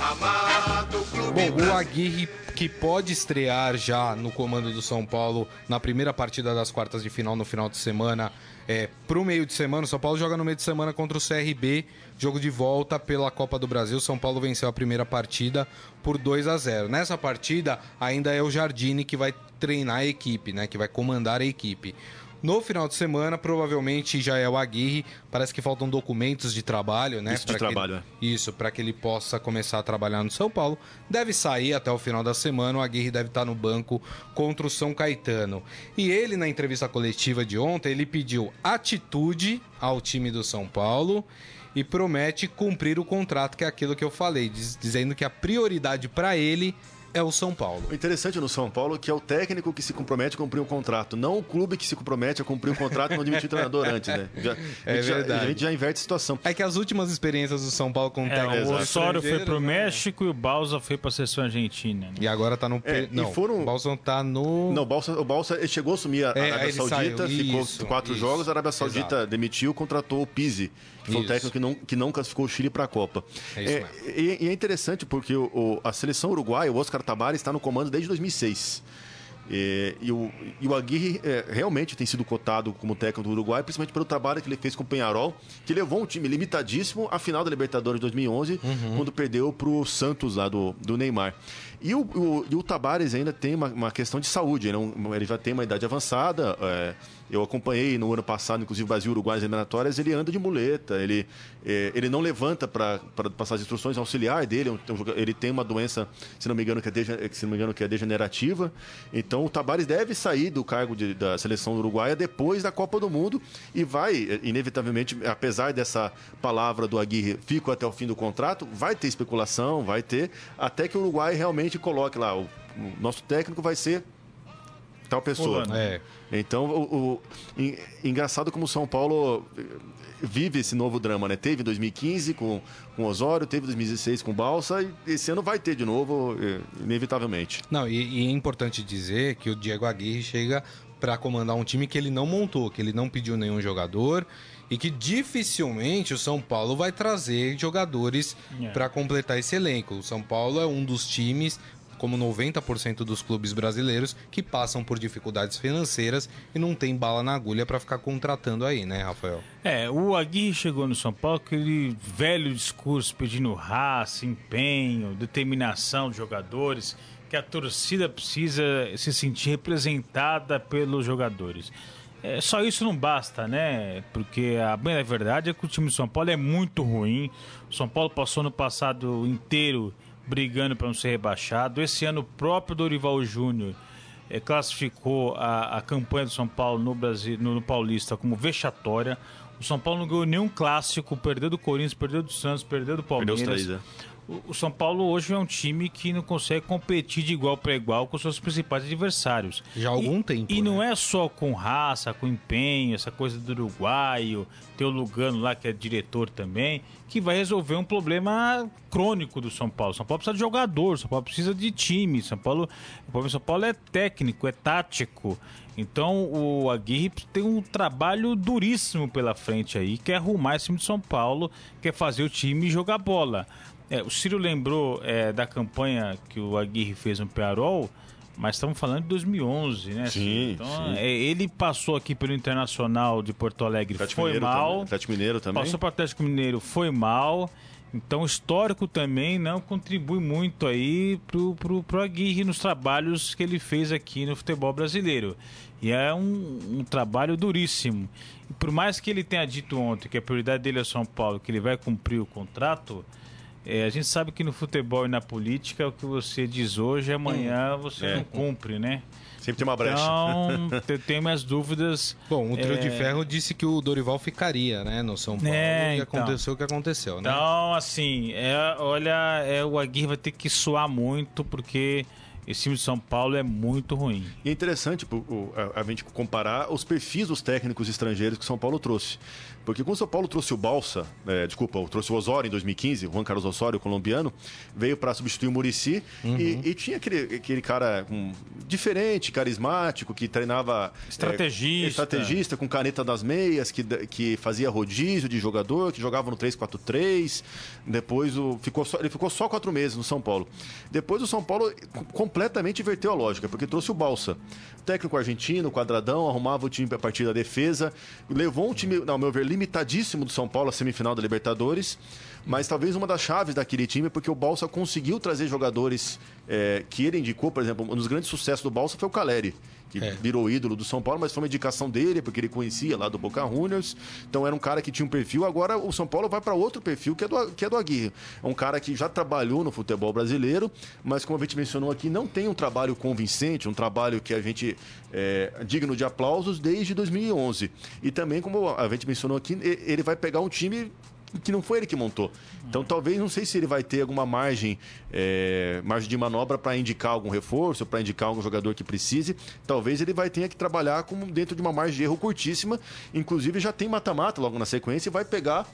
amado clube Bom, o. Aguirre que pode estrear já no comando do São Paulo na primeira partida das quartas de final no final de semana. É, pro meio de semana, o São Paulo joga no meio de semana contra o CRB, jogo de volta pela Copa do Brasil. São Paulo venceu a primeira partida por 2 a 0. Nessa partida ainda é o Jardine que vai treinar a equipe, né, que vai comandar a equipe. No final de semana, provavelmente já é o Aguirre. Parece que faltam documentos de trabalho, né? Isso de que ele- trabalho, isso, para que ele possa começar a trabalhar no São Paulo. Deve sair até o final da semana. O Aguirre deve estar no banco contra o São Caetano. E ele, na entrevista coletiva de ontem, ele pediu atitude ao time do São Paulo e promete cumprir o contrato, que é aquilo que eu falei, diz- dizendo que a prioridade para ele é o São Paulo. O interessante no São Paulo é que é o técnico que se compromete a cumprir um contrato, não o clube que se compromete a cumprir um contrato e não admitir o treinador antes, né? Já, É a, gente já, verdade. a gente já inverte a situação. É que as últimas experiências do São Paulo com o É, técnico o Osório foi pro né? México e o Balsa foi pra seleção argentina. né? E agora tá no... É, e não, foram- o Balsão tá no... Não, o Balsa, o Balsa chegou a assumir a É, Arábia Saudita, saiu. ficou Isso, quatro isso. jogos, a Arábia Saudita Exato. demitiu, contratou o que foi Isso. técnico que não, que não classificou o Chile para a Copa. É isso É, e, e é interessante porque o, o- a seleção uruguaia, o Oscar Tabares, está no comando desde 2006. É, e, o, e o Aguirre é, realmente tem sido cotado como técnico do Uruguai, principalmente pelo trabalho que ele fez com o Penharol, que levou um time limitadíssimo à final da Libertadores de 2011, quando perdeu para o Santos lá do, do Neymar. E o, o, o Tabares ainda tem uma, uma questão de saúde, ele, é ele já tem uma idade avançada. é, eu acompanhei no ano passado, inclusive Brasil Uruguai nas eliminatórias, ele anda de muleta, ele, é, ele não levanta para passar as instruções, auxiliar dele, é joga- ele tem uma doença, se não me engano, que é, dege- se não me engano, que é degenerativa. Então o Tabares deve sair do cargo de- da seleção uruguaia depois da Copa do Mundo e vai, é, inevitavelmente, apesar dessa palavra do Aguirre, fico até o fim do contrato, vai ter especulação, vai ter, até que o Uruguai realmente coloque lá, o, nosso técnico vai ser tal pessoa. Fulano. É. Então, o, o- en- engraçado como o São Paulo eh, vive esse novo drama, né? Teve em 2015 com, com Osório, teve em 2016 com Balsa e esse ano vai ter de novo, eh, inevitavelmente. Não, e, e é importante dizer que o Diego Aguirre chega para comandar um time que ele não montou, que ele não pediu nenhum jogador e que dificilmente o São Paulo vai trazer jogadores É. para completar esse elenco. O São Paulo é um dos times, como 90% dos clubes brasileiros, que passam por dificuldades financeiras e não tem bala na agulha para ficar contratando aí, né, Rafael? É, o Aguirre chegou no São Paulo com aquele velho discurso pedindo raça, empenho, determinação dos jogadores, que a torcida precisa se sentir representada pelos jogadores. É, só isso não basta, né? Porque a bem da verdade é que o time do São Paulo é muito ruim. O São Paulo passou no passado inteiro brigando para não ser rebaixado. Esse ano o próprio Dorival Júnior eh, classificou a, a campanha do São Paulo no Brasil, no, no Paulista como vexatória. O São Paulo não ganhou nenhum clássico, perdeu do Corinthians, perdeu do Santos, perdeu do Perdeu Palmeiras. os três, né? O, São Paulo hoje é um time que não consegue competir de igual para igual com seus principais adversários. Já há algum E- tempo, E não né? é só com raça, com empenho, essa coisa do uruguaio, tem o Lugano lá que é diretor também, que vai resolver um problema crônico do São Paulo. São Paulo precisa de jogador, São Paulo precisa de time. São Paulo, o problema São Paulo é técnico, é tático. Então o Aguirre tem um trabalho duríssimo pela frente aí, que é arrumar esse time de São Paulo, que é fazer o time jogar bola. É, o Ciro lembrou é, da campanha que o Aguirre fez no Pearol, mas estamos falando de 2011, né? Sim? Então, sim. é, ele passou aqui pelo Internacional de Porto Alegre, Atlético foi Mineiro mal. também. Atlético Mineiro também. Passou para o Atlético Mineiro, foi mal. Então, o histórico também não contribui muito aí pro, pro, pro Aguirre nos trabalhos que ele fez aqui no futebol brasileiro. E é um, um trabalho duríssimo. E por mais que ele tenha dito ontem que a prioridade dele é São Paulo, que ele vai cumprir o contrato, é, a gente sabe que no futebol e na política o que você diz hoje, amanhã você É. não cumpre, né? Sempre tem uma brecha. Então, eu tenho minhas dúvidas. Bom, o trio É. de ferro disse que o Dorival ficaria, né, no São Paulo. É, e então. aconteceu o que aconteceu, né? Então, assim, é, olha, é, o Aguirre vai ter que suar muito, porque esse time de São Paulo é muito ruim. E é interessante o- a, a gente comparar os perfis dos técnicos estrangeiros que o São Paulo trouxe. Porque quando o São Paulo trouxe o Balsa, é, desculpa, trouxe o Osório em 2015, o Juan Carlos Osório, colombiano, veio para substituir o Murici e, e tinha aquele, aquele cara um, diferente, carismático, que treinava. é, Estrategista. estrategista, com caneta das meias, que, que fazia rodízio de jogador, que jogava no 3-4-3. Depois o, ficou só, ele ficou só quatro meses no São Paulo. Depois o São Paulo co- completamente inverteu a lógica, porque trouxe o Balsa. Técnico argentino, quadradão, arrumava o time a partir da defesa, levou um time, ao meu ver, limitadíssimo do São Paulo à semifinal da Libertadores. Mas talvez uma das chaves daquele time é porque o Balsa conseguiu trazer jogadores é, que ele indicou, por exemplo, um dos grandes sucessos do Balsa foi o Caleri que É. virou ídolo do São Paulo, mas foi uma indicação dele, porque ele conhecia lá do Boca Juniors. Então era um cara que tinha um perfil. Agora o São Paulo vai para outro perfil, que é, do, que é do Aguirre. É um cara que já trabalhou no futebol brasileiro, mas como a gente mencionou aqui, não tem um trabalho convincente, um trabalho que a gente é digno de aplausos desde 2011. E também, como a gente mencionou aqui, ele vai pegar um time que não foi ele que montou. Então talvez, não sei se ele vai ter alguma margem, é, margem de manobra para indicar algum reforço, para indicar algum jogador que precise. Talvez ele vai ter que trabalhar como dentro de uma margem de erro curtíssima. Inclusive já tem mata-mata logo na sequência e vai pegar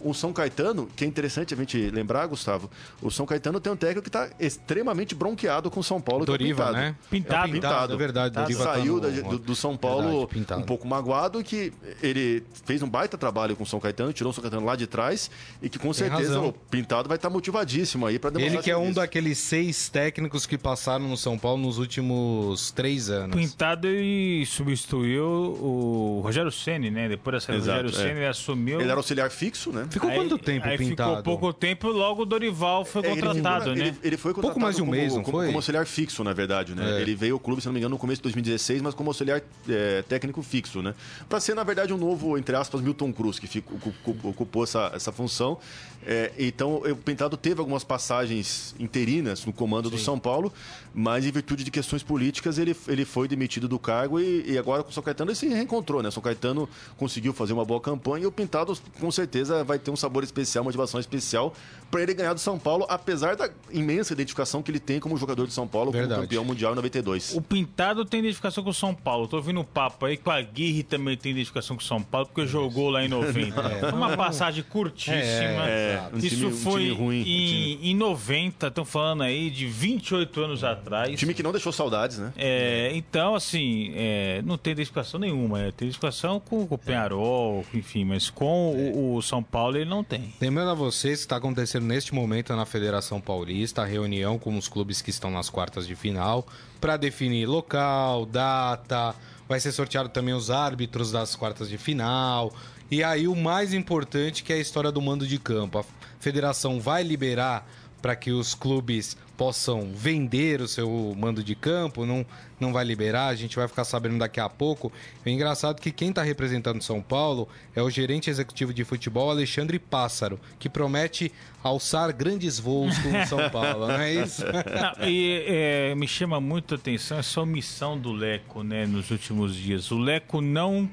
o São Caetano, que é interessante a gente lembrar, Gustavo, o São Caetano tem um técnico que está extremamente bronqueado com o São Paulo. que é Doriva, Pintado. né? Pintado. É Pintado. É verdade, Doriva tá Saiu no- da- do, do São Paulo Verdade, um pouco magoado, que ele fez um baita trabalho com o São Caetano, tirou o São Caetano lá de trás e que com Tem certeza razão. o Pintado vai estar motivadíssimo aí para demonstrar Ele que é um daqueles seis técnicos que passaram no São Paulo nos últimos três anos. Pintado e substituiu o Rogério Ceni, né? Depois da saída do Rogério é. Ceni, ele assumiu. Ele era auxiliar fixo, né? Ficou Aí- quanto tempo aí pintado? ficou pouco tempo, logo o Dorival foi É, ele contratado, ficou- né? Ele, ele foi contratado Pouco mais de um como, mês, não como, foi? como auxiliar fixo, na verdade, né? É. Ele veio ao clube, se não me engano, no começo de 2016, mas como auxiliar é, técnico fixo, né? Para ser, na verdade, um novo, entre aspas, Milton Cruz, que ocu- ocupou essa, essa função. É, então, o Pintado teve algumas passagens interinas no comando do São Paulo, mas em virtude de questões políticas, ele, ele foi demitido do cargo e, e agora com o São Caetano ele se reencontrou, né? O São Caetano conseguiu fazer uma boa campanha e o Pintado, com certeza, vai ter um sabor especial, motivação especial para ele ganhar do São Paulo, apesar da imensa identificação que ele tem como jogador de São Paulo, Verdade. como campeão mundial em 92. O Pintado tem identificação com o São Paulo. Tô ouvindo um papo aí que o Aguirre também tem identificação com o São Paulo, porque jogou lá em 90. Foi uma passagem curtíssima. É, um Isso time- um foi time ruim, um em, em 90, estão falando aí de 28 anos atrás. Um time que não deixou saudades, né? É, então, assim, é, não tem identificação nenhuma. É, tem identificação com, com o Penharol, enfim, mas com o, o São Paulo ele não tem. Lembrando a vocês que está acontecendo neste momento na Federação Paulista a reunião com os clubes que estão nas quartas de final para definir local, data, vai ser sorteado também os árbitros das quartas de final. E aí o mais importante que é a história do mando de campo. A federação vai liberar para que os clubes possam vender o seu mando de campo, não, não vai liberar, a gente vai ficar sabendo daqui a pouco. É engraçado que quem está representando São Paulo é o gerente executivo de futebol Alexandre Pássaro, que promete alçar grandes voos com São Paulo, não é isso? Não, e é, me chama muito a atenção essa omissão do Leco, né, nos últimos dias. O Leco não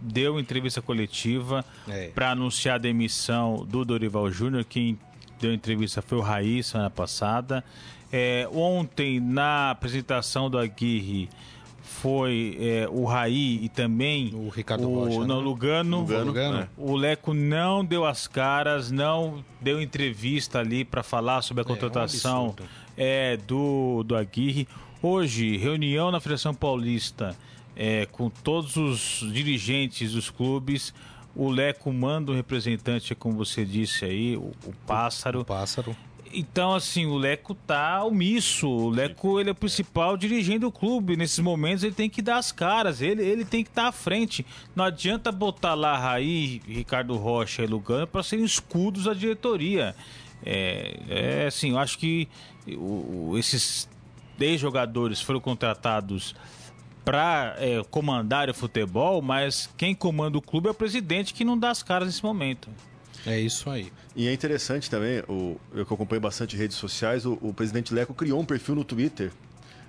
deu entrevista coletiva É. para anunciar a demissão do Dorival Júnior. Quem deu entrevista foi o Raí semana passada. É, ontem, na apresentação do Aguirre, foi é, o Raí e também O Ricardo o, Rocha, não, né? Lugano. Lugano, Lugano. é. O Leco não deu as caras, não deu entrevista ali para falar sobre a É, um contratação é, do, do Aguirre. Hoje, reunião na Federação Paulista é, com todos os dirigentes dos clubes. O Leco manda um representante, como você disse aí, o, o Pássaro. O pássaro. Então, assim, o Leco tá omisso. O Leco, ele é o principal dirigente do clube. Nesses momentos, ele tem que dar as caras. Ele, ele tem que estar à frente. Não adianta botar lá Raí, Ricardo Rocha e Lugano para serem escudos da diretoria. É, é assim, eu acho que o- o- esses 10 jogadores foram contratados para comandar o futebol, mas quem comanda o clube é o presidente que não dá as caras nesse momento. É isso aí. E é interessante também, o, eu que acompanho bastante redes sociais, o, o presidente Leco criou um perfil no Twitter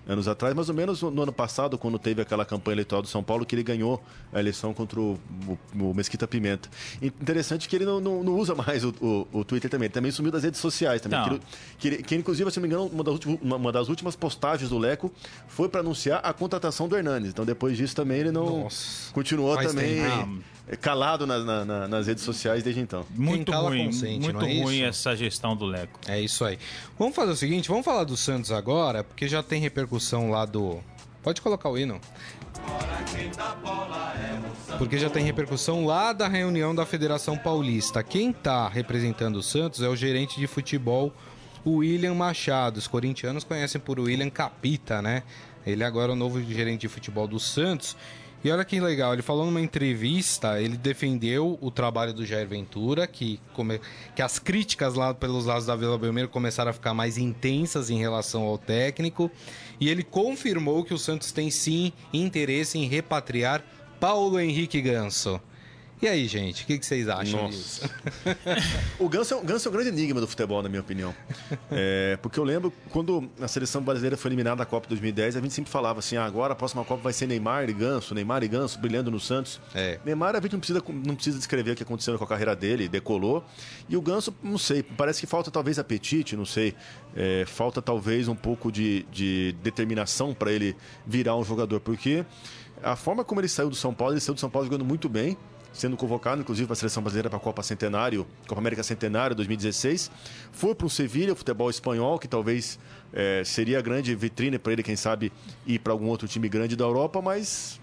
anos atrás, mais ou menos no, no ano passado, quando teve aquela campanha eleitoral do São Paulo, que ele ganhou a eleição contra o, o- o Mesquita Pimenta. Interessante que ele não, não- não usa mais o, o- o Twitter também, ele também sumiu das redes sociais também. Que, ele- que, ele- que, inclusive, se não me engano, uma das, últimas, uma- uma das últimas postagens do Leco foi para anunciar a contratação do Hernandes. Então depois disso também ele não Nossa. continuou também tempo. Calado na- na- na- nas redes sociais desde então. Muito ruim, consente, muito é ruim isso? essa gestão do Leco. É isso aí. Vamos fazer o seguinte, vamos falar do Santos agora, porque já tem repercussão lá do. Pode colocar o hino. Porque já tem repercussão lá da reunião da Federação Paulista. Quem tá representando o Santos é o gerente de futebol, o William Machado. Os corintianos conhecem por William Capita, né? Ele agora é o novo gerente de futebol do Santos. E olha que legal, ele falou numa entrevista, ele defendeu o trabalho do Jair Ventura, que, come- que as críticas lá pelos lados da Vila Belmiro começaram a ficar mais intensas em relação ao técnico. E ele confirmou que o Santos tem sim interesse em repatriar Paulo Henrique Ganso. E aí, gente, o que, que vocês acham Nossa. disso? O Ganso, é, o Ganso é um grande enigma do futebol, na minha opinião. É, porque eu lembro quando a seleção brasileira foi eliminada da Copa 2010, a gente sempre falava assim: ah, agora a próxima Copa vai ser Neymar e Ganso, Neymar e Ganso brilhando no Santos. É. Neymar, a gente não precisa, não precisa descrever o que aconteceu com a carreira dele, decolou. E o Ganso, não sei, parece que falta talvez apetite, não sei. É, falta talvez um pouco de, de determinação para ele virar um jogador, porque a forma como ele saiu do São Paulo, ele saiu do São Paulo jogando muito bem sendo convocado, inclusive, para a seleção brasileira para a Copa Centenário, Copa América Centenário 2016. Foi para o Sevilha, o futebol espanhol, que talvez eh, seria a grande vitrine para ele, quem sabe, ir para algum outro time grande da Europa, mas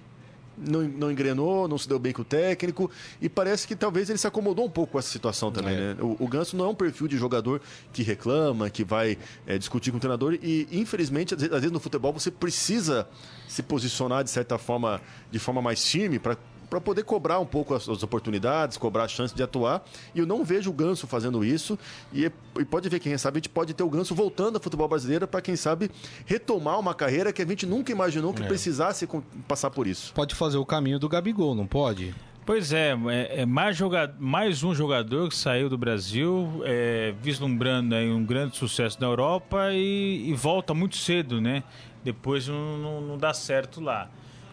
não, não engrenou, não se deu bem com o técnico e parece que talvez ele se acomodou um pouco com essa situação também, É. né? O, o Ganso não é um perfil de jogador que reclama, que vai eh, discutir com o treinador e, infelizmente, às vezes, às vezes no futebol você precisa se posicionar de certa forma, de forma mais firme para para poder cobrar um pouco as, as oportunidades, cobrar a chance de atuar. E eu não vejo o Ganso fazendo isso. E, e pode ver, quem sabe, a gente pode ter o Ganso voltando ao futebol brasileiro para, quem sabe, retomar uma carreira que a gente nunca imaginou que precisasse com- passar por isso. Pode fazer o caminho do Gabigol, não pode? Pois é, é, é mais, joga mais um jogador que saiu do Brasil, é, vislumbrando aí um grande sucesso na Europa e, e volta muito cedo, né? Depois não, não, não dá certo lá.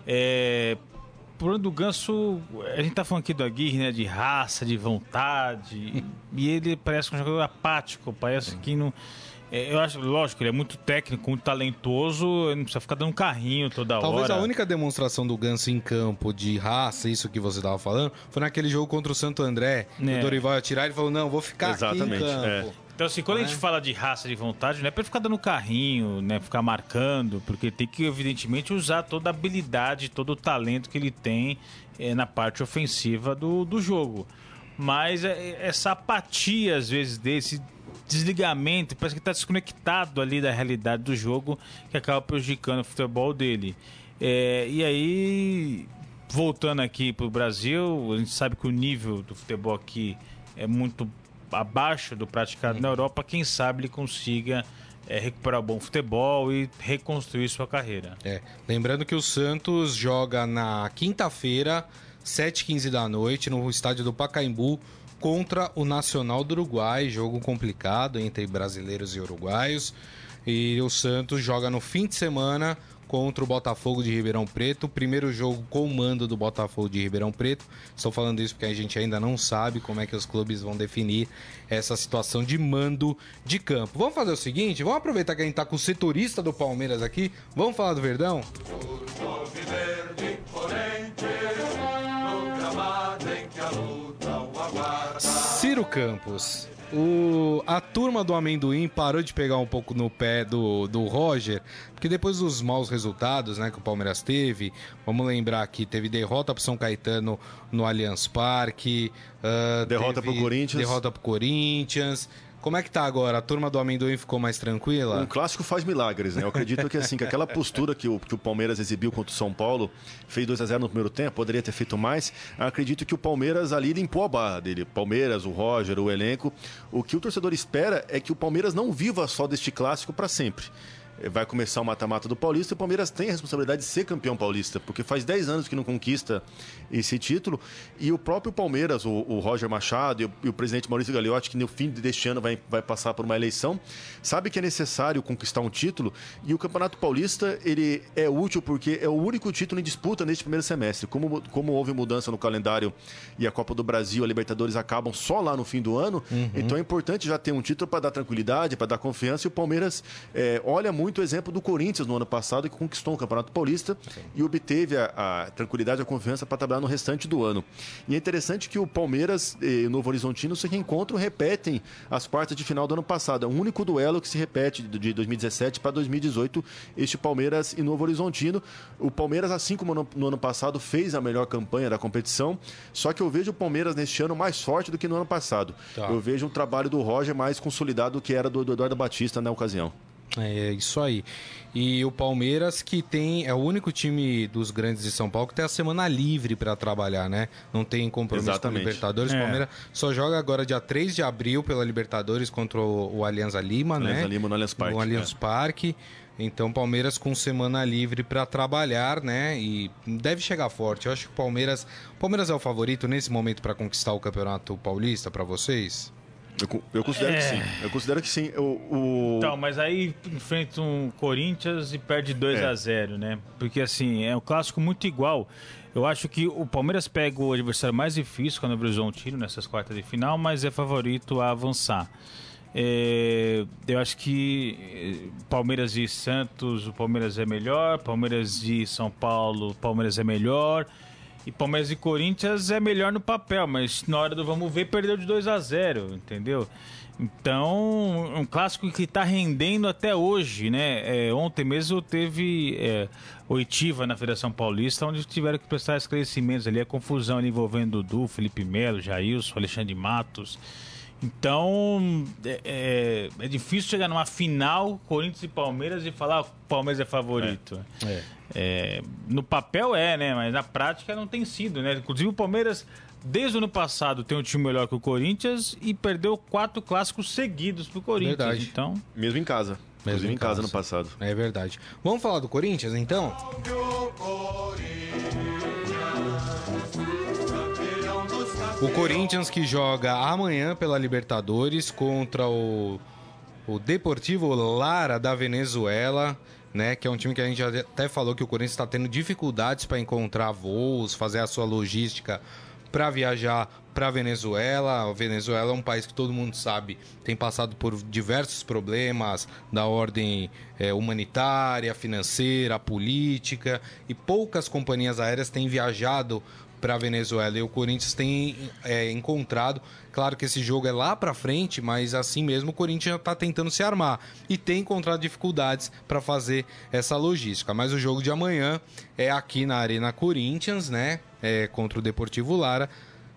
É, problema do Ganso, a gente tá falando aqui do Aguirre, né? De raça, de vontade, e ele parece um jogador apático, parece que não... é, eu acho, lógico, ele é muito técnico, muito talentoso, ele não precisa ficar dando carrinho toda Talvez hora. a única demonstração do Ganso em campo de raça, isso que você estava falando, foi naquele jogo contra o Santo André. que É. O Dorival ia tirar e ele falou: não, vou ficar Exatamente, aqui em campo. é. Então, assim, quando a gente fala de raça de vontade, não é pra ele ficar dando carrinho, né? Ficar marcando, porque tem que, evidentemente, usar toda a habilidade, todo o talento que ele tem eh, na parte ofensiva do, do jogo. Mas é- essa apatia, às vezes, desse desligamento, parece que tá desconectado ali da realidade do jogo, que acaba prejudicando o futebol dele. É, e aí, voltando aqui pro Brasil, a gente sabe que o nível do futebol aqui é muito abaixo do praticado na Europa, quem sabe ele consiga é, recuperar o bom futebol e reconstruir sua carreira. É. Lembrando que o Santos joga na quinta-feira, 7h15 da noite, no estádio do Pacaembu, contra o Nacional do Uruguai. Jogo complicado entre brasileiros e uruguaios. E o Santos joga no fim de semana contra o Botafogo de Ribeirão Preto. Primeiro jogo com o mando do Botafogo de Ribeirão Preto. Estou falando isso porque a gente ainda não sabe como é que os clubes vão definir essa situação de mando de campo. Vamos fazer o seguinte, vamos aproveitar que a gente está com o setorista do Palmeiras aqui. Vamos falar do Verdão? Verde em que a luta o aguarda. Ciro Campos. O, a turma do amendoim parou de pegar um pouco no pé do, do Roger, porque depois dos maus resultados né, que o Palmeiras teve, vamos lembrar que teve derrota para São Caetano no Allianz Parque, ah, Derrota teve pro Corinthians. Derrota pro Corinthians. Como é que tá agora? A turma do amendoim ficou mais tranquila? Um clássico faz milagres, né? Eu acredito que assim, que aquela postura que o, que o Palmeiras exibiu contra o São Paulo, fez 2 a 0 no primeiro tempo, poderia ter feito mais. Eu acredito que o Palmeiras ali limpou a barra dele. Palmeiras, o Roger, o elenco. O que o torcedor espera é que o Palmeiras não viva só deste clássico para sempre. Eh, Vai começar o mata-mata do Paulista e o Palmeiras tem a responsabilidade de ser campeão paulista, porque faz 10 anos que não conquista esse título. E o próprio Palmeiras, o, o Roger Machado e o, e o presidente Maurício Gagliotti, que no fim deste ano vai, vai passar por uma eleição, sabe que é necessário conquistar um título. E o Campeonato Paulista ele é útil porque é o único título em disputa neste primeiro semestre. Como, como houve mudança no calendário e a Copa do Brasil, a Libertadores acabam só lá no fim do ano, então é importante já ter um título para dar tranquilidade, para dar confiança. E o Palmeiras eh, olha muito o exemplo do Corinthians no ano passado, que conquistou o Campeonato Paulista e obteve a, a tranquilidade e a confiança para trabalhar no restante do ano. E é interessante que o Palmeiras e o Novo Horizontino se reencontram, repetem as quartas de final do ano passado. É o único duelo que se repete de de 2017 para 2018, este Palmeiras e Novo Horizontino. O Palmeiras, assim como no, no ano passado, fez a melhor campanha da competição, só que eu vejo o Palmeiras neste ano mais forte do que no ano passado. Tá. Eu vejo um trabalho do Roger mais consolidado do que era do, do Eduardo Batista na ocasião. É isso aí. E o Palmeiras que tem é o único time dos grandes de São Paulo que tem a semana livre para trabalhar, né? Não tem compromisso Exatamente. com a Libertadores. O É. Palmeiras só joga agora dia 3 de abril pela Libertadores contra o, o Alianza Lima, né? Alianza Lima no Allianz Parque, No Allianz é. Parque. Então, Palmeiras com semana livre para trabalhar, né? E deve chegar forte. Eu acho que o Palmeiras, o Palmeiras é o favorito nesse momento para conquistar o Campeonato Paulista para vocês? Eu, eu considero É. que sim. Eu considero que sim. O, o- Então, mas aí enfrenta um Corinthians e perde 2 É. a 0 né? Porque assim, é um clássico muito igual. Eu acho que o Palmeiras pega o adversário mais difícil quando o Horizontino nessas quartas de final, mas é favorito a avançar. É, eu acho que eh, Palmeiras e Santos, o Palmeiras é melhor, Palmeiras e São Paulo, o Palmeiras é melhor. E Palmeiras e Corinthians é melhor no papel, mas na hora do vamos ver, perdeu de 2 a 0 entendeu? Então, um clássico que está rendendo até hoje, né? É, ontem mesmo teve é, oitiva na Federação Paulista, onde tiveram que prestar esclarecimentos ali, a confusão ali envolvendo Dudu, Felipe Melo, Jailson, Alexandre Matos. Então, é, é- é difícil chegar numa final, Corinthians e Palmeiras, e falar que o Palmeiras é favorito. É, no papel é, né? Mas na prática não tem sido, né? Inclusive o Palmeiras, desde o ano passado, tem um time melhor que o Corinthians e perdeu quatro clássicos seguidos pro Corinthians. Verdade. Então, Mesmo em casa. Inclusive em em casa no passado. É verdade. Vamos falar do Corinthians, então? O Corinthians que joga amanhã pela Libertadores contra o, o Deportivo Lara da Venezuela, né? Que é um time que a gente até falou que o Corinthians está tendo dificuldades para encontrar voos, fazer a sua logística para viajar para Venezuela. A Venezuela é um país que todo mundo sabe tem passado por diversos problemas da ordem eh, humanitária, financeira, política e poucas companhias aéreas têm viajado para Venezuela e o Corinthians tem eh, encontrado. Claro que esse jogo é lá para frente, mas assim mesmo o Corinthians já está tentando se armar e tem encontrado dificuldades para fazer essa logística. Mas o jogo de amanhã é aqui na Arena Corinthians, né? É, contra o Deportivo Lara.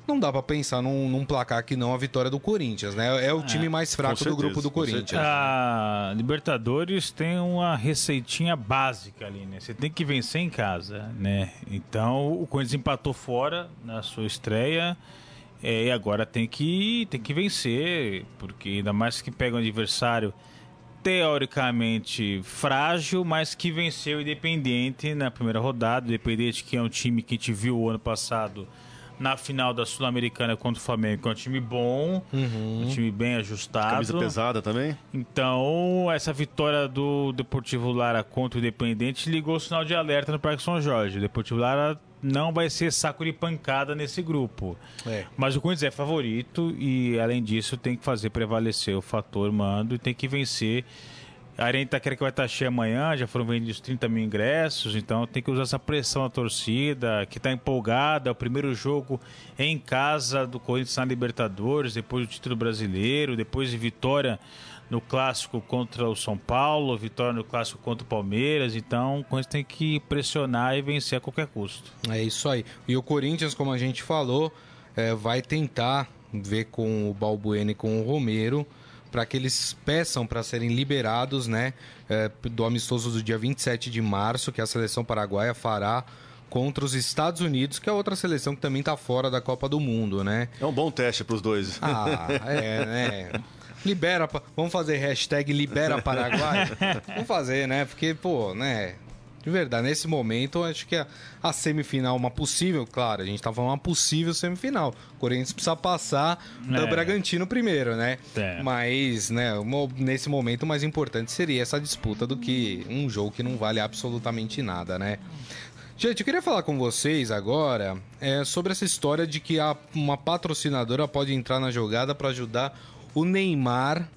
Não dá para pensar num, num placar que não a vitória do Corinthians, né? É o time mais fraco do certeza, grupo do Corinthians. a Libertadores tem uma receitinha básica ali, né? Você tem que vencer em casa, né? Então o Corinthians empatou fora na sua estreia. é, e agora tem que, tem que vencer, porque ainda mais que pega um adversário teoricamente frágil, mas que venceu o Independente na primeira rodada. O Independente que é um time que a gente viu o ano passado na final da Sul-Americana contra o Flamengo, que é um time bom, um time bem ajustado. Camisa pesada também? Então, essa vitória do Deportivo Lara contra o Independente ligou o sinal de alerta no Parque São Jorge. O Deportivo Lara não vai ser saco de pancada nesse grupo. É. Mas o Corinthians é favorito e, além disso, tem que fazer prevalecer o fator mando e tem que vencer. A Arena Itaquera que vai estar cheia amanhã, já foram vendidos 30 mil ingressos, então tem que usar essa pressão da torcida, que está empolgada. É o primeiro jogo em casa do Corinthians na Libertadores, depois do título brasileiro, depois de vitória no clássico contra o São Paulo, vitória no clássico contra o Palmeiras. Então o Corinthians tem que pressionar e vencer a qualquer custo. É isso aí. E o Corinthians, como a gente falou, é, vai tentar ver com o Balbuena e com o Romero para que eles peçam para serem liberados, né, é, do amistoso do dia 27 de março, que a seleção paraguaia fará contra os Estados Unidos, que é outra seleção que também está fora da Copa do Mundo, né? É um bom teste pros dois. Ah, é, né? Libera, vamos fazer hashtag libera Paraguai? vamos fazer, né? Porque, pô, né? De verdade, nesse momento, acho que a, a semifinal, uma possível, claro, a gente tá falando uma possível semifinal. O Corinthians precisa passar do É. Bragantino primeiro, né? É. Mas, né, mo- nesse momento, o mais importante seria essa disputa do que um jogo que não vale absolutamente nada, né? Gente, eu queria falar com vocês agora é, sobre essa história de que a- uma patrocinadora pode entrar na jogada para ajudar o Neymar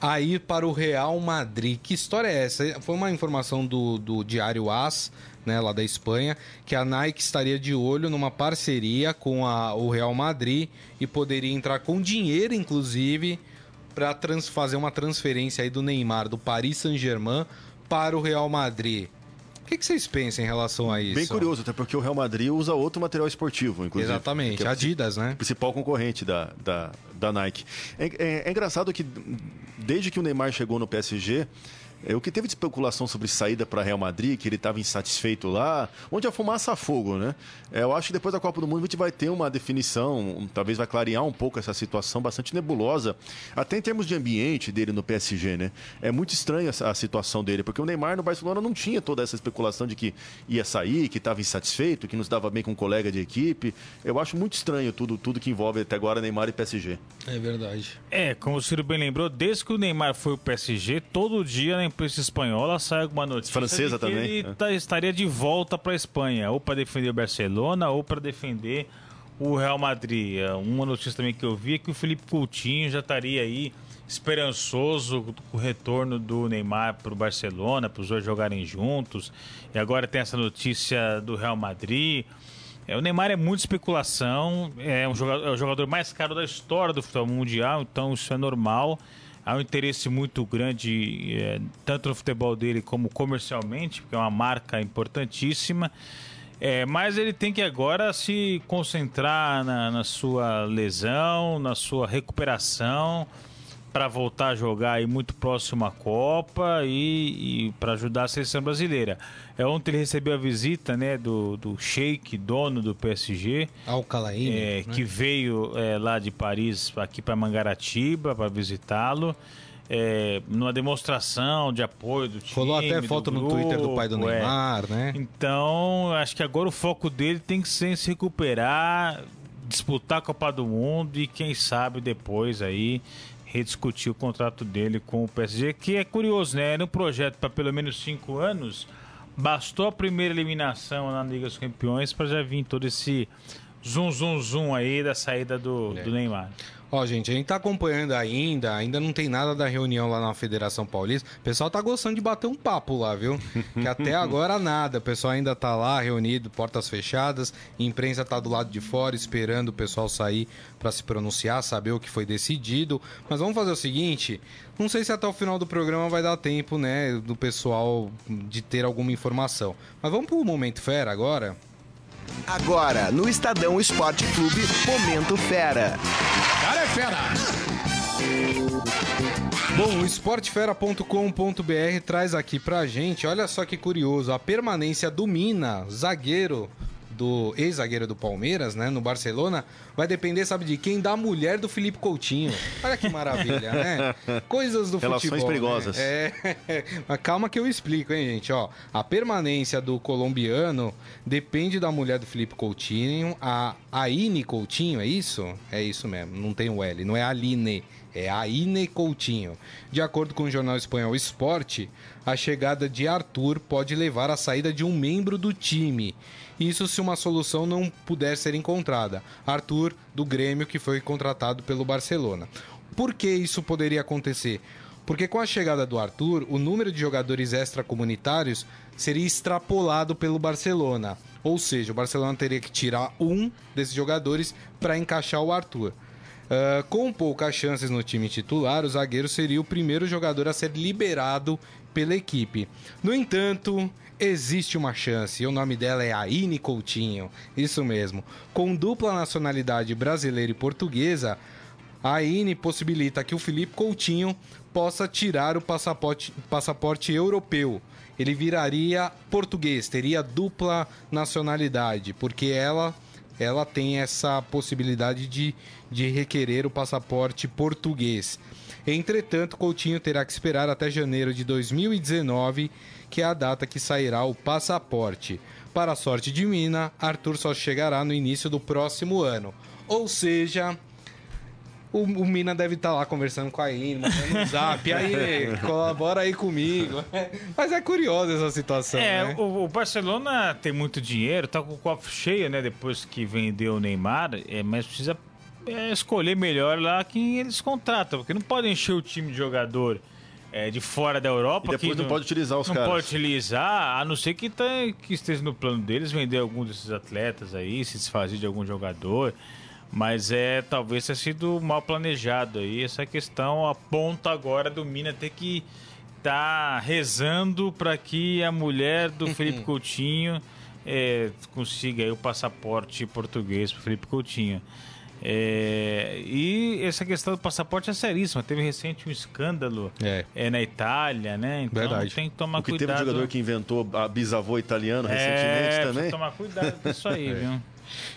a ir para o Real Madrid. Que história é essa? Foi uma informação do, do Diário AS, né, lá da Espanha, que a Nike estaria de olho numa parceria com a- o Real Madrid e poderia entrar com dinheiro, inclusive, para fazer uma transferência aí do Neymar do Paris Saint-Germain para o Real Madrid. Que, que vocês pensam em relação a isso? Bem curioso, até porque o Real Madrid usa outro material esportivo, inclusive. Exatamente, é Adidas, né? principal concorrente da, da, da Nike. É, é- é engraçado que desde que o Neymar chegou no PSG, o que teve de especulação sobre saída para Real Madrid, que ele estava insatisfeito lá, onde a fumaça a fogo, né? É, eu acho que depois da Copa do Mundo a gente vai ter uma definição, um- talvez vai clarear um pouco essa situação bastante nebulosa, até em termos de ambiente dele no PSG, né? É muito estranha a situação dele, porque o Neymar no Barcelona não tinha toda essa especulação de que ia sair, que estava insatisfeito, que não se dava bem com um colega de equipe. Eu acho muito estranho tudo, tudo que envolve até agora Neymar e PSG. É verdade. É, como o Ciro bem lembrou, desde que o Neymar foi o PSG, todo dia na imprensa espanhola sai alguma notícia Francesa também, ele é. tá- estaria de volta para a Espanha, ou para defender o Barcelona, ou para defender o Real Madrid. É, Uma notícia também que eu vi é que o Felipe Coutinho já estaria aí esperançoso com o retorno do Neymar para o Barcelona, para os dois jogarem juntos. E agora tem essa notícia do Real Madrid. É, o Neymar é muita especulação, é, um jogador, é o jogador mais caro da história do futebol mundial, então isso é normal. Há um interesse muito grande, é, tanto no futebol dele como comercialmente, porque é uma marca importantíssima. É, mas ele tem que agora se concentrar na, na sua lesão, na sua recuperação, para voltar a jogar aí muito próximo à Copa e, e para ajudar a seleção brasileira. É, ontem ele recebeu a visita né, do, do Sheik, dono do PSG, Alcalaíne. é, né? que veio é, lá de Paris aqui para Mangaratiba para visitá-lo. É, numa demonstração de apoio do time. Rolou até foto no Twitter do pai do grupo, é. Neymar, né? Então, acho que agora o foco dele tem que ser em se recuperar, disputar a Copa do Mundo e quem sabe depois aí rediscutir o contrato dele com o PSG, que é curioso, né? Era um projeto para pelo menos cinco anos. Bastou a primeira eliminação na Liga dos Campeões para já vir todo esse zum zum zum aí da saída do, É. do Neymar. Ó, gente, a gente tá acompanhando ainda, ainda não tem nada da reunião lá na Federação Paulista. O pessoal tá gostando de bater um papo lá, viu? Que até agora nada. O pessoal ainda tá lá reunido, portas fechadas, a imprensa tá do lado de fora esperando o pessoal sair para se pronunciar, saber o que foi decidido. Mas vamos fazer o seguinte, não sei se até o final do programa vai dar tempo, né, do pessoal de ter alguma informação. Mas vamos pro momento fera agora. Agora, no Estadão Esporte Clube, Momento Fera. Cara é fera! Bom, o esportefera.com.br traz aqui pra gente, olha só que curioso, a permanência do Mina, zagueiro do ex-zagueiro do Palmeiras, né, no Barcelona, vai depender, sabe de quem? Da mulher do Felipe Coutinho. Olha que maravilha, né? Coisas do Relações futebol. né? perigosas. É, mas calma que eu explico, hein, gente, ó. A permanência do colombiano depende da mulher do Felipe Coutinho, a Aine Coutinho, é isso? É isso mesmo, não tem o L, não é Aline. É Aine Coutinho. De acordo com o jornal espanhol Esporte, a chegada de Arthur pode levar à saída de um membro do time. Isso se uma solução não puder ser encontrada. Arthur, do Grêmio, que foi contratado pelo Barcelona. Por que isso poderia acontecer? Porque com a chegada do Arthur, o número de jogadores extracomunitários seria extrapolado pelo Barcelona. Ou seja, o Barcelona teria que tirar um desses jogadores para encaixar o Arthur. Ah, com poucas chances no time titular, o zagueiro seria o primeiro jogador a ser liberado pela equipe. No entanto, existe uma chance, e o nome dela é Aine Coutinho. Isso mesmo. Com dupla nacionalidade brasileira e portuguesa, a Aine possibilita que o Felipe Coutinho possa tirar o passaporte, passaporte europeu. Ele viraria português, teria dupla nacionalidade, porque ela ela tem essa possibilidade de, de requerer o passaporte português. Entretanto, Coutinho terá que esperar até janeiro de 2019, que é a data que sairá o passaporte. Para a sorte de Mina, Arthur só chegará no início do próximo ano. Ou seja, o, o Mina deve estar lá conversando com a Ine, mandando um zap. Aí, colabora aí comigo. Mas é curiosa essa situação, É, né? o, o Barcelona tem muito dinheiro, tá com o cofre cheio, né? Depois que vendeu o Neymar, é, mas precisa é, escolher melhor lá quem eles contratam, porque não podem encher o time de jogador é, de fora da Europa. E depois que não pode utilizar os não caras. pode utilizar, a não ser que, tá, que esteja no plano deles vender algum desses atletas aí, se desfazer de algum jogador. Mas é talvez tenha sido mal planejado aí. Essa questão aponta agora do Mina ter que tá rezando para que a mulher do Felipe Coutinho é, consiga aí o passaporte português para Felipe Coutinho. É, e essa questão do passaporte é seríssima. Teve recente um escândalo É. é, na Itália, né? Então Verdade. tem que tomar O que cuidado. teve um jogador que inventou a bisavô italiano recentemente é, precisa também. tomar cuidado com isso aí, viu?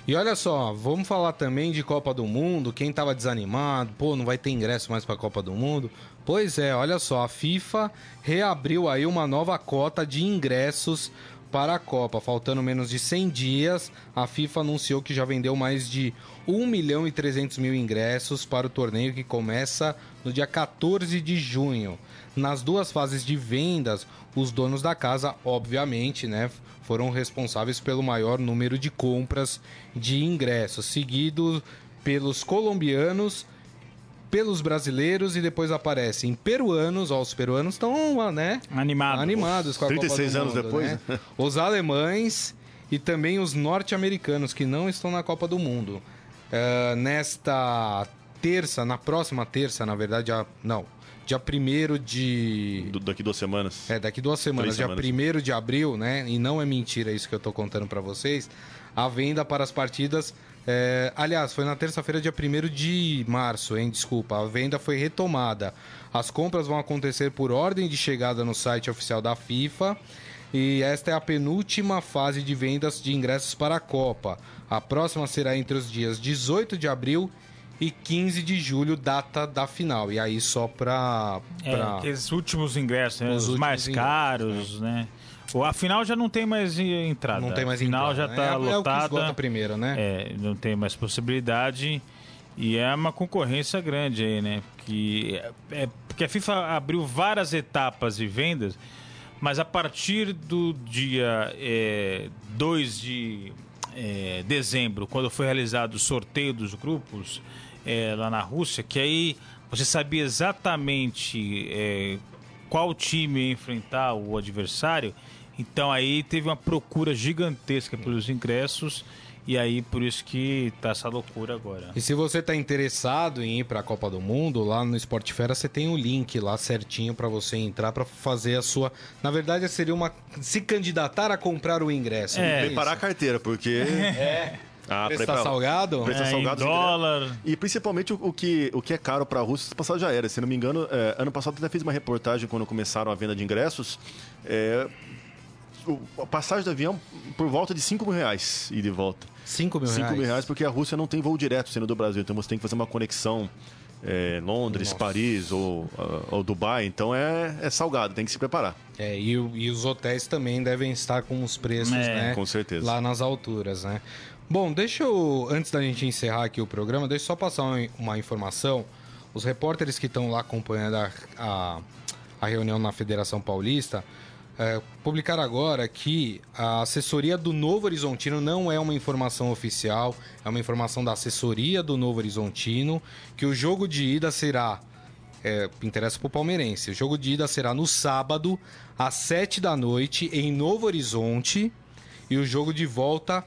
E olha só, vamos falar também de Copa do Mundo. Quem tava desanimado, pô, não vai ter ingresso mais pra Copa do Mundo. Pois é, olha só, a FIFA reabriu aí uma nova cota de ingressos para a Copa. Faltando menos de 100 dias, a FIFA anunciou que já vendeu mais de 1 milhão e 300 mil ingressos para o torneio que começa no dia 14 de junho. Nas duas fases de vendas, os donos da casa, obviamente, né, foram responsáveis pelo maior número de compras de ingressos, seguido pelos colombianos, pelos brasileiros e depois aparecem peruanos, ó, os peruanos estão, né, Animado. animados com a 36 Copa do anos Mundo, depois, né? Os alemães e também os norte-americanos que não estão na Copa do Mundo. Eh, nesta terça, na próxima terça, na verdade, a- não, dia 1 de Do- daqui duas semanas. é, daqui duas semanas, Três dia semanas. 1 de abril, né? E não é mentira isso que eu tô contando pra vocês. A venda para as partidas. É, aliás, foi na terça-feira, dia 1 de março, hein? Desculpa. A venda foi retomada. As compras vão acontecer por ordem de chegada no site oficial da FIFA. E esta é a penúltima fase de vendas de ingressos para a Copa. A próxima será entre os dias 18 de abril e 15 de julho, data da final. E aí só pra. É, pra... aqueles últimos ingressos, né? Os os, últimos mais ingressos, caros, né? O, a final já não tem mais entrada. Não tem mais a final entrada, já né? tá é, É o que lotada. esgota primeiro, né? É, não tem mais possibilidade. E é uma concorrência grande aí, né? Que é, é- porque a FIFA abriu várias etapas de vendas, mas a partir do dia é, 2 de é, dezembro, quando foi realizado o sorteio dos grupos é, lá na Rússia, que aí você sabia exatamente é, qual time enfrentar o adversário. Então aí teve uma procura gigantesca pelos ingressos e aí por isso que tá essa loucura agora. E se você tá interessado em ir para a Copa do Mundo, lá no Esporte Fera você tem o link lá certinho para você entrar para fazer a sua. Na verdade, seria uma se candidatar a comprar o ingresso. É. é Preparar a carteira, porque. É. Ah, Preço tá salgado? Preço É, em salgado, dólar. E principalmente o, o que, o que é caro para a Rússia, esse passado já era. Se não me engano, é, ano passado eu até fiz uma reportagem quando começaram a venda de ingressos. É, a passagem do avião por volta de 5 mil reais e de volta. 5 mil 5 reais. mil reais porque a Rússia não tem voo direto sendo do Brasil. Então você tem que fazer uma conexão é, Londres, Nossa. Paris ou, ou Dubai. Então é, é salgado, tem que se preparar. É, e, e os hotéis também devem estar com os preços, É, né? com certeza. Lá nas alturas, né? Bom, deixa eu, antes da gente encerrar aqui o programa, deixa eu só passar uma, uma informação. Os repórteres que estão lá acompanhando a, a, a reunião na Federação Paulista é, publicaram agora que a assessoria do Novo Horizontino não é uma informação oficial, é uma informação da assessoria do Novo Horizontino, que o jogo de ida será é, interessa pro palmeirense. O jogo de ida será no sábado, às 7 da noite, em Novo Horizonte. E o jogo de volta,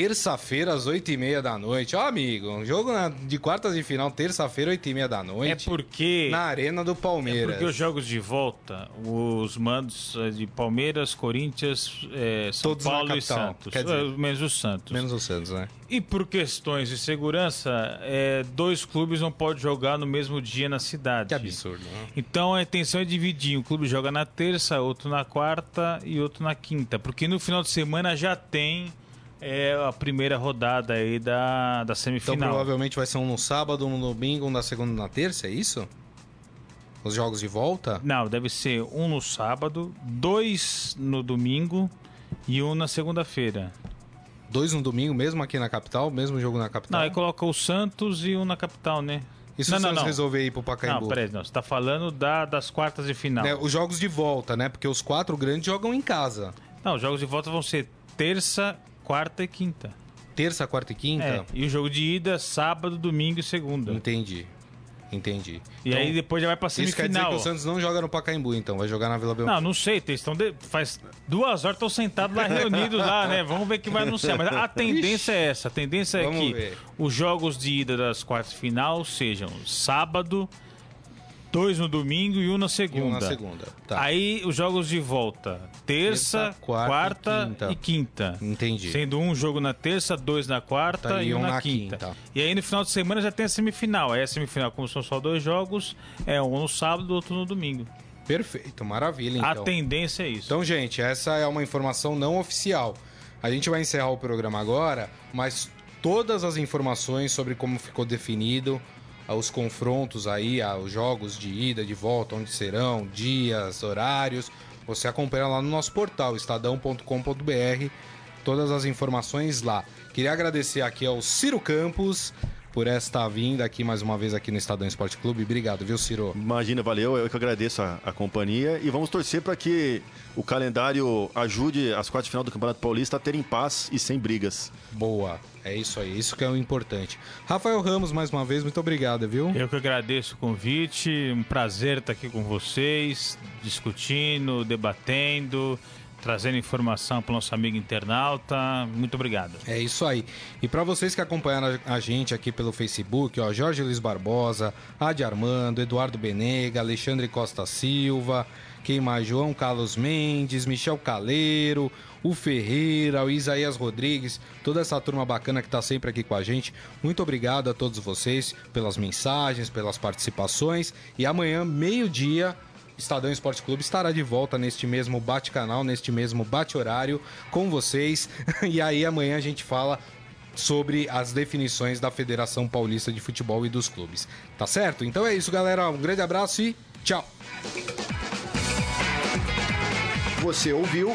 terça-feira, às 8 e meia da noite. Ó, amigo, um jogo de quartas de final, terça-feira, 8 e meia da noite. É porque Na Arena do é Palmeiras. porque os jogos de volta, os mandos eh, de Palmeiras, Corinthians, eh, São Todos Paulo e Santos, quer dizer- Eh, menos o Santos. Menos o Santos, né? E por questões de segurança, eh, dois clubes não podem jogar no mesmo dia na cidade. Que absurdo, né? Então a intenção é dividir. Um clube joga na terça, outro na quarta e outro na quinta. Porque no final de semana já tem é, a primeira rodada aí da, da Então semifinal. provavelmente vai ser um no sábado, um no domingo, um na segunda e na terça, é isso? Os jogos de volta? Não, deve ser um no sábado, dois no domingo e um na segunda-feira. Dois no domingo, mesmo aqui na capital, mesmo jogo na capital? Não, aí coloca o Santos e um na capital, né? Se não, o não, Santos não. resolver ir pro Pacaembu? Não, peraí, não. Você tá falando da, das quartas de final. Né, os jogos de volta, né? Porque os quatro grandes jogam em casa. Não, os jogos de volta vão ser terça, quarta e quinta. Terça, quarta e quinta? É, e o jogo de ida, sábado, domingo e segunda. Entendi. Entendi. E Então, aí depois já vai pra Isso quer dizer semifinal. que o Santos não joga no Pacaembu, então. Vai jogar na Vila Belmiro. Não, não sei, eles estão de- faz duas horas estão sentados lá reunidos lá, né? Vamos ver o que vai anunciar. Mas a tendência é essa, a tendência é que ver. os jogos de ida das quartas de final sejam sábado, dois no domingo e um na E segunda. um na segunda. Tá. Aí os jogos de volta: terça, Terça, quarta quarta, e quinta. e quinta. Entendi. Sendo um jogo na terça, dois na quarta Tá, e, um na, quinta. quinta. E aí no final de semana já tem a semifinal. Aí a semifinal, como são só dois jogos, é um no sábado e outro no domingo. Perfeito, maravilha, então. A tendência é isso. Então, gente, essa é uma informação não oficial. A gente vai encerrar o programa agora, mas todas as informações sobre como ficou definido, os confrontos aí, os jogos de ida, de volta, onde serão, dias, horários, você acompanha lá no nosso portal, estadão.com.br, todas as informações lá. Queria agradecer aqui ao Ciro Campos por esta vinda aqui mais uma vez aqui no Estadão Esporte Clube. Obrigado, viu, Ciro? Imagina, valeu. Eu que agradeço a, a companhia e vamos torcer para que o calendário ajude as quartas de final do Campeonato Paulista a terem paz e sem brigas. Boa, é isso aí, isso que é o importante. Rafael Ramos, mais uma vez, muito obrigado, viu? Eu que agradeço o convite, um prazer estar aqui com vocês, discutindo, debatendo, trazendo informação para o nosso amigo internauta. Muito obrigado. É isso aí. E para vocês que acompanharam a gente aqui pelo Facebook, ó, Jorge Luiz Barbosa, Adi Armando, Eduardo Benega, Alexandre Costa Silva, quem mais? João Carlos Mendes, Michel Caleiro, o Ferreira, o Isaías Rodrigues, toda essa turma bacana que tá sempre aqui com a gente. Muito obrigado a todos vocês pelas mensagens, pelas participações. E amanhã, meio-dia, Estadão Esporte Clube estará de volta neste mesmo bate-canal, neste mesmo bate-horário com vocês. E aí amanhã a gente fala sobre as definições da Federação Paulista de Futebol e dos clubes. Tá certo? Então é isso, galera. Um grande abraço e tchau. Você ouviu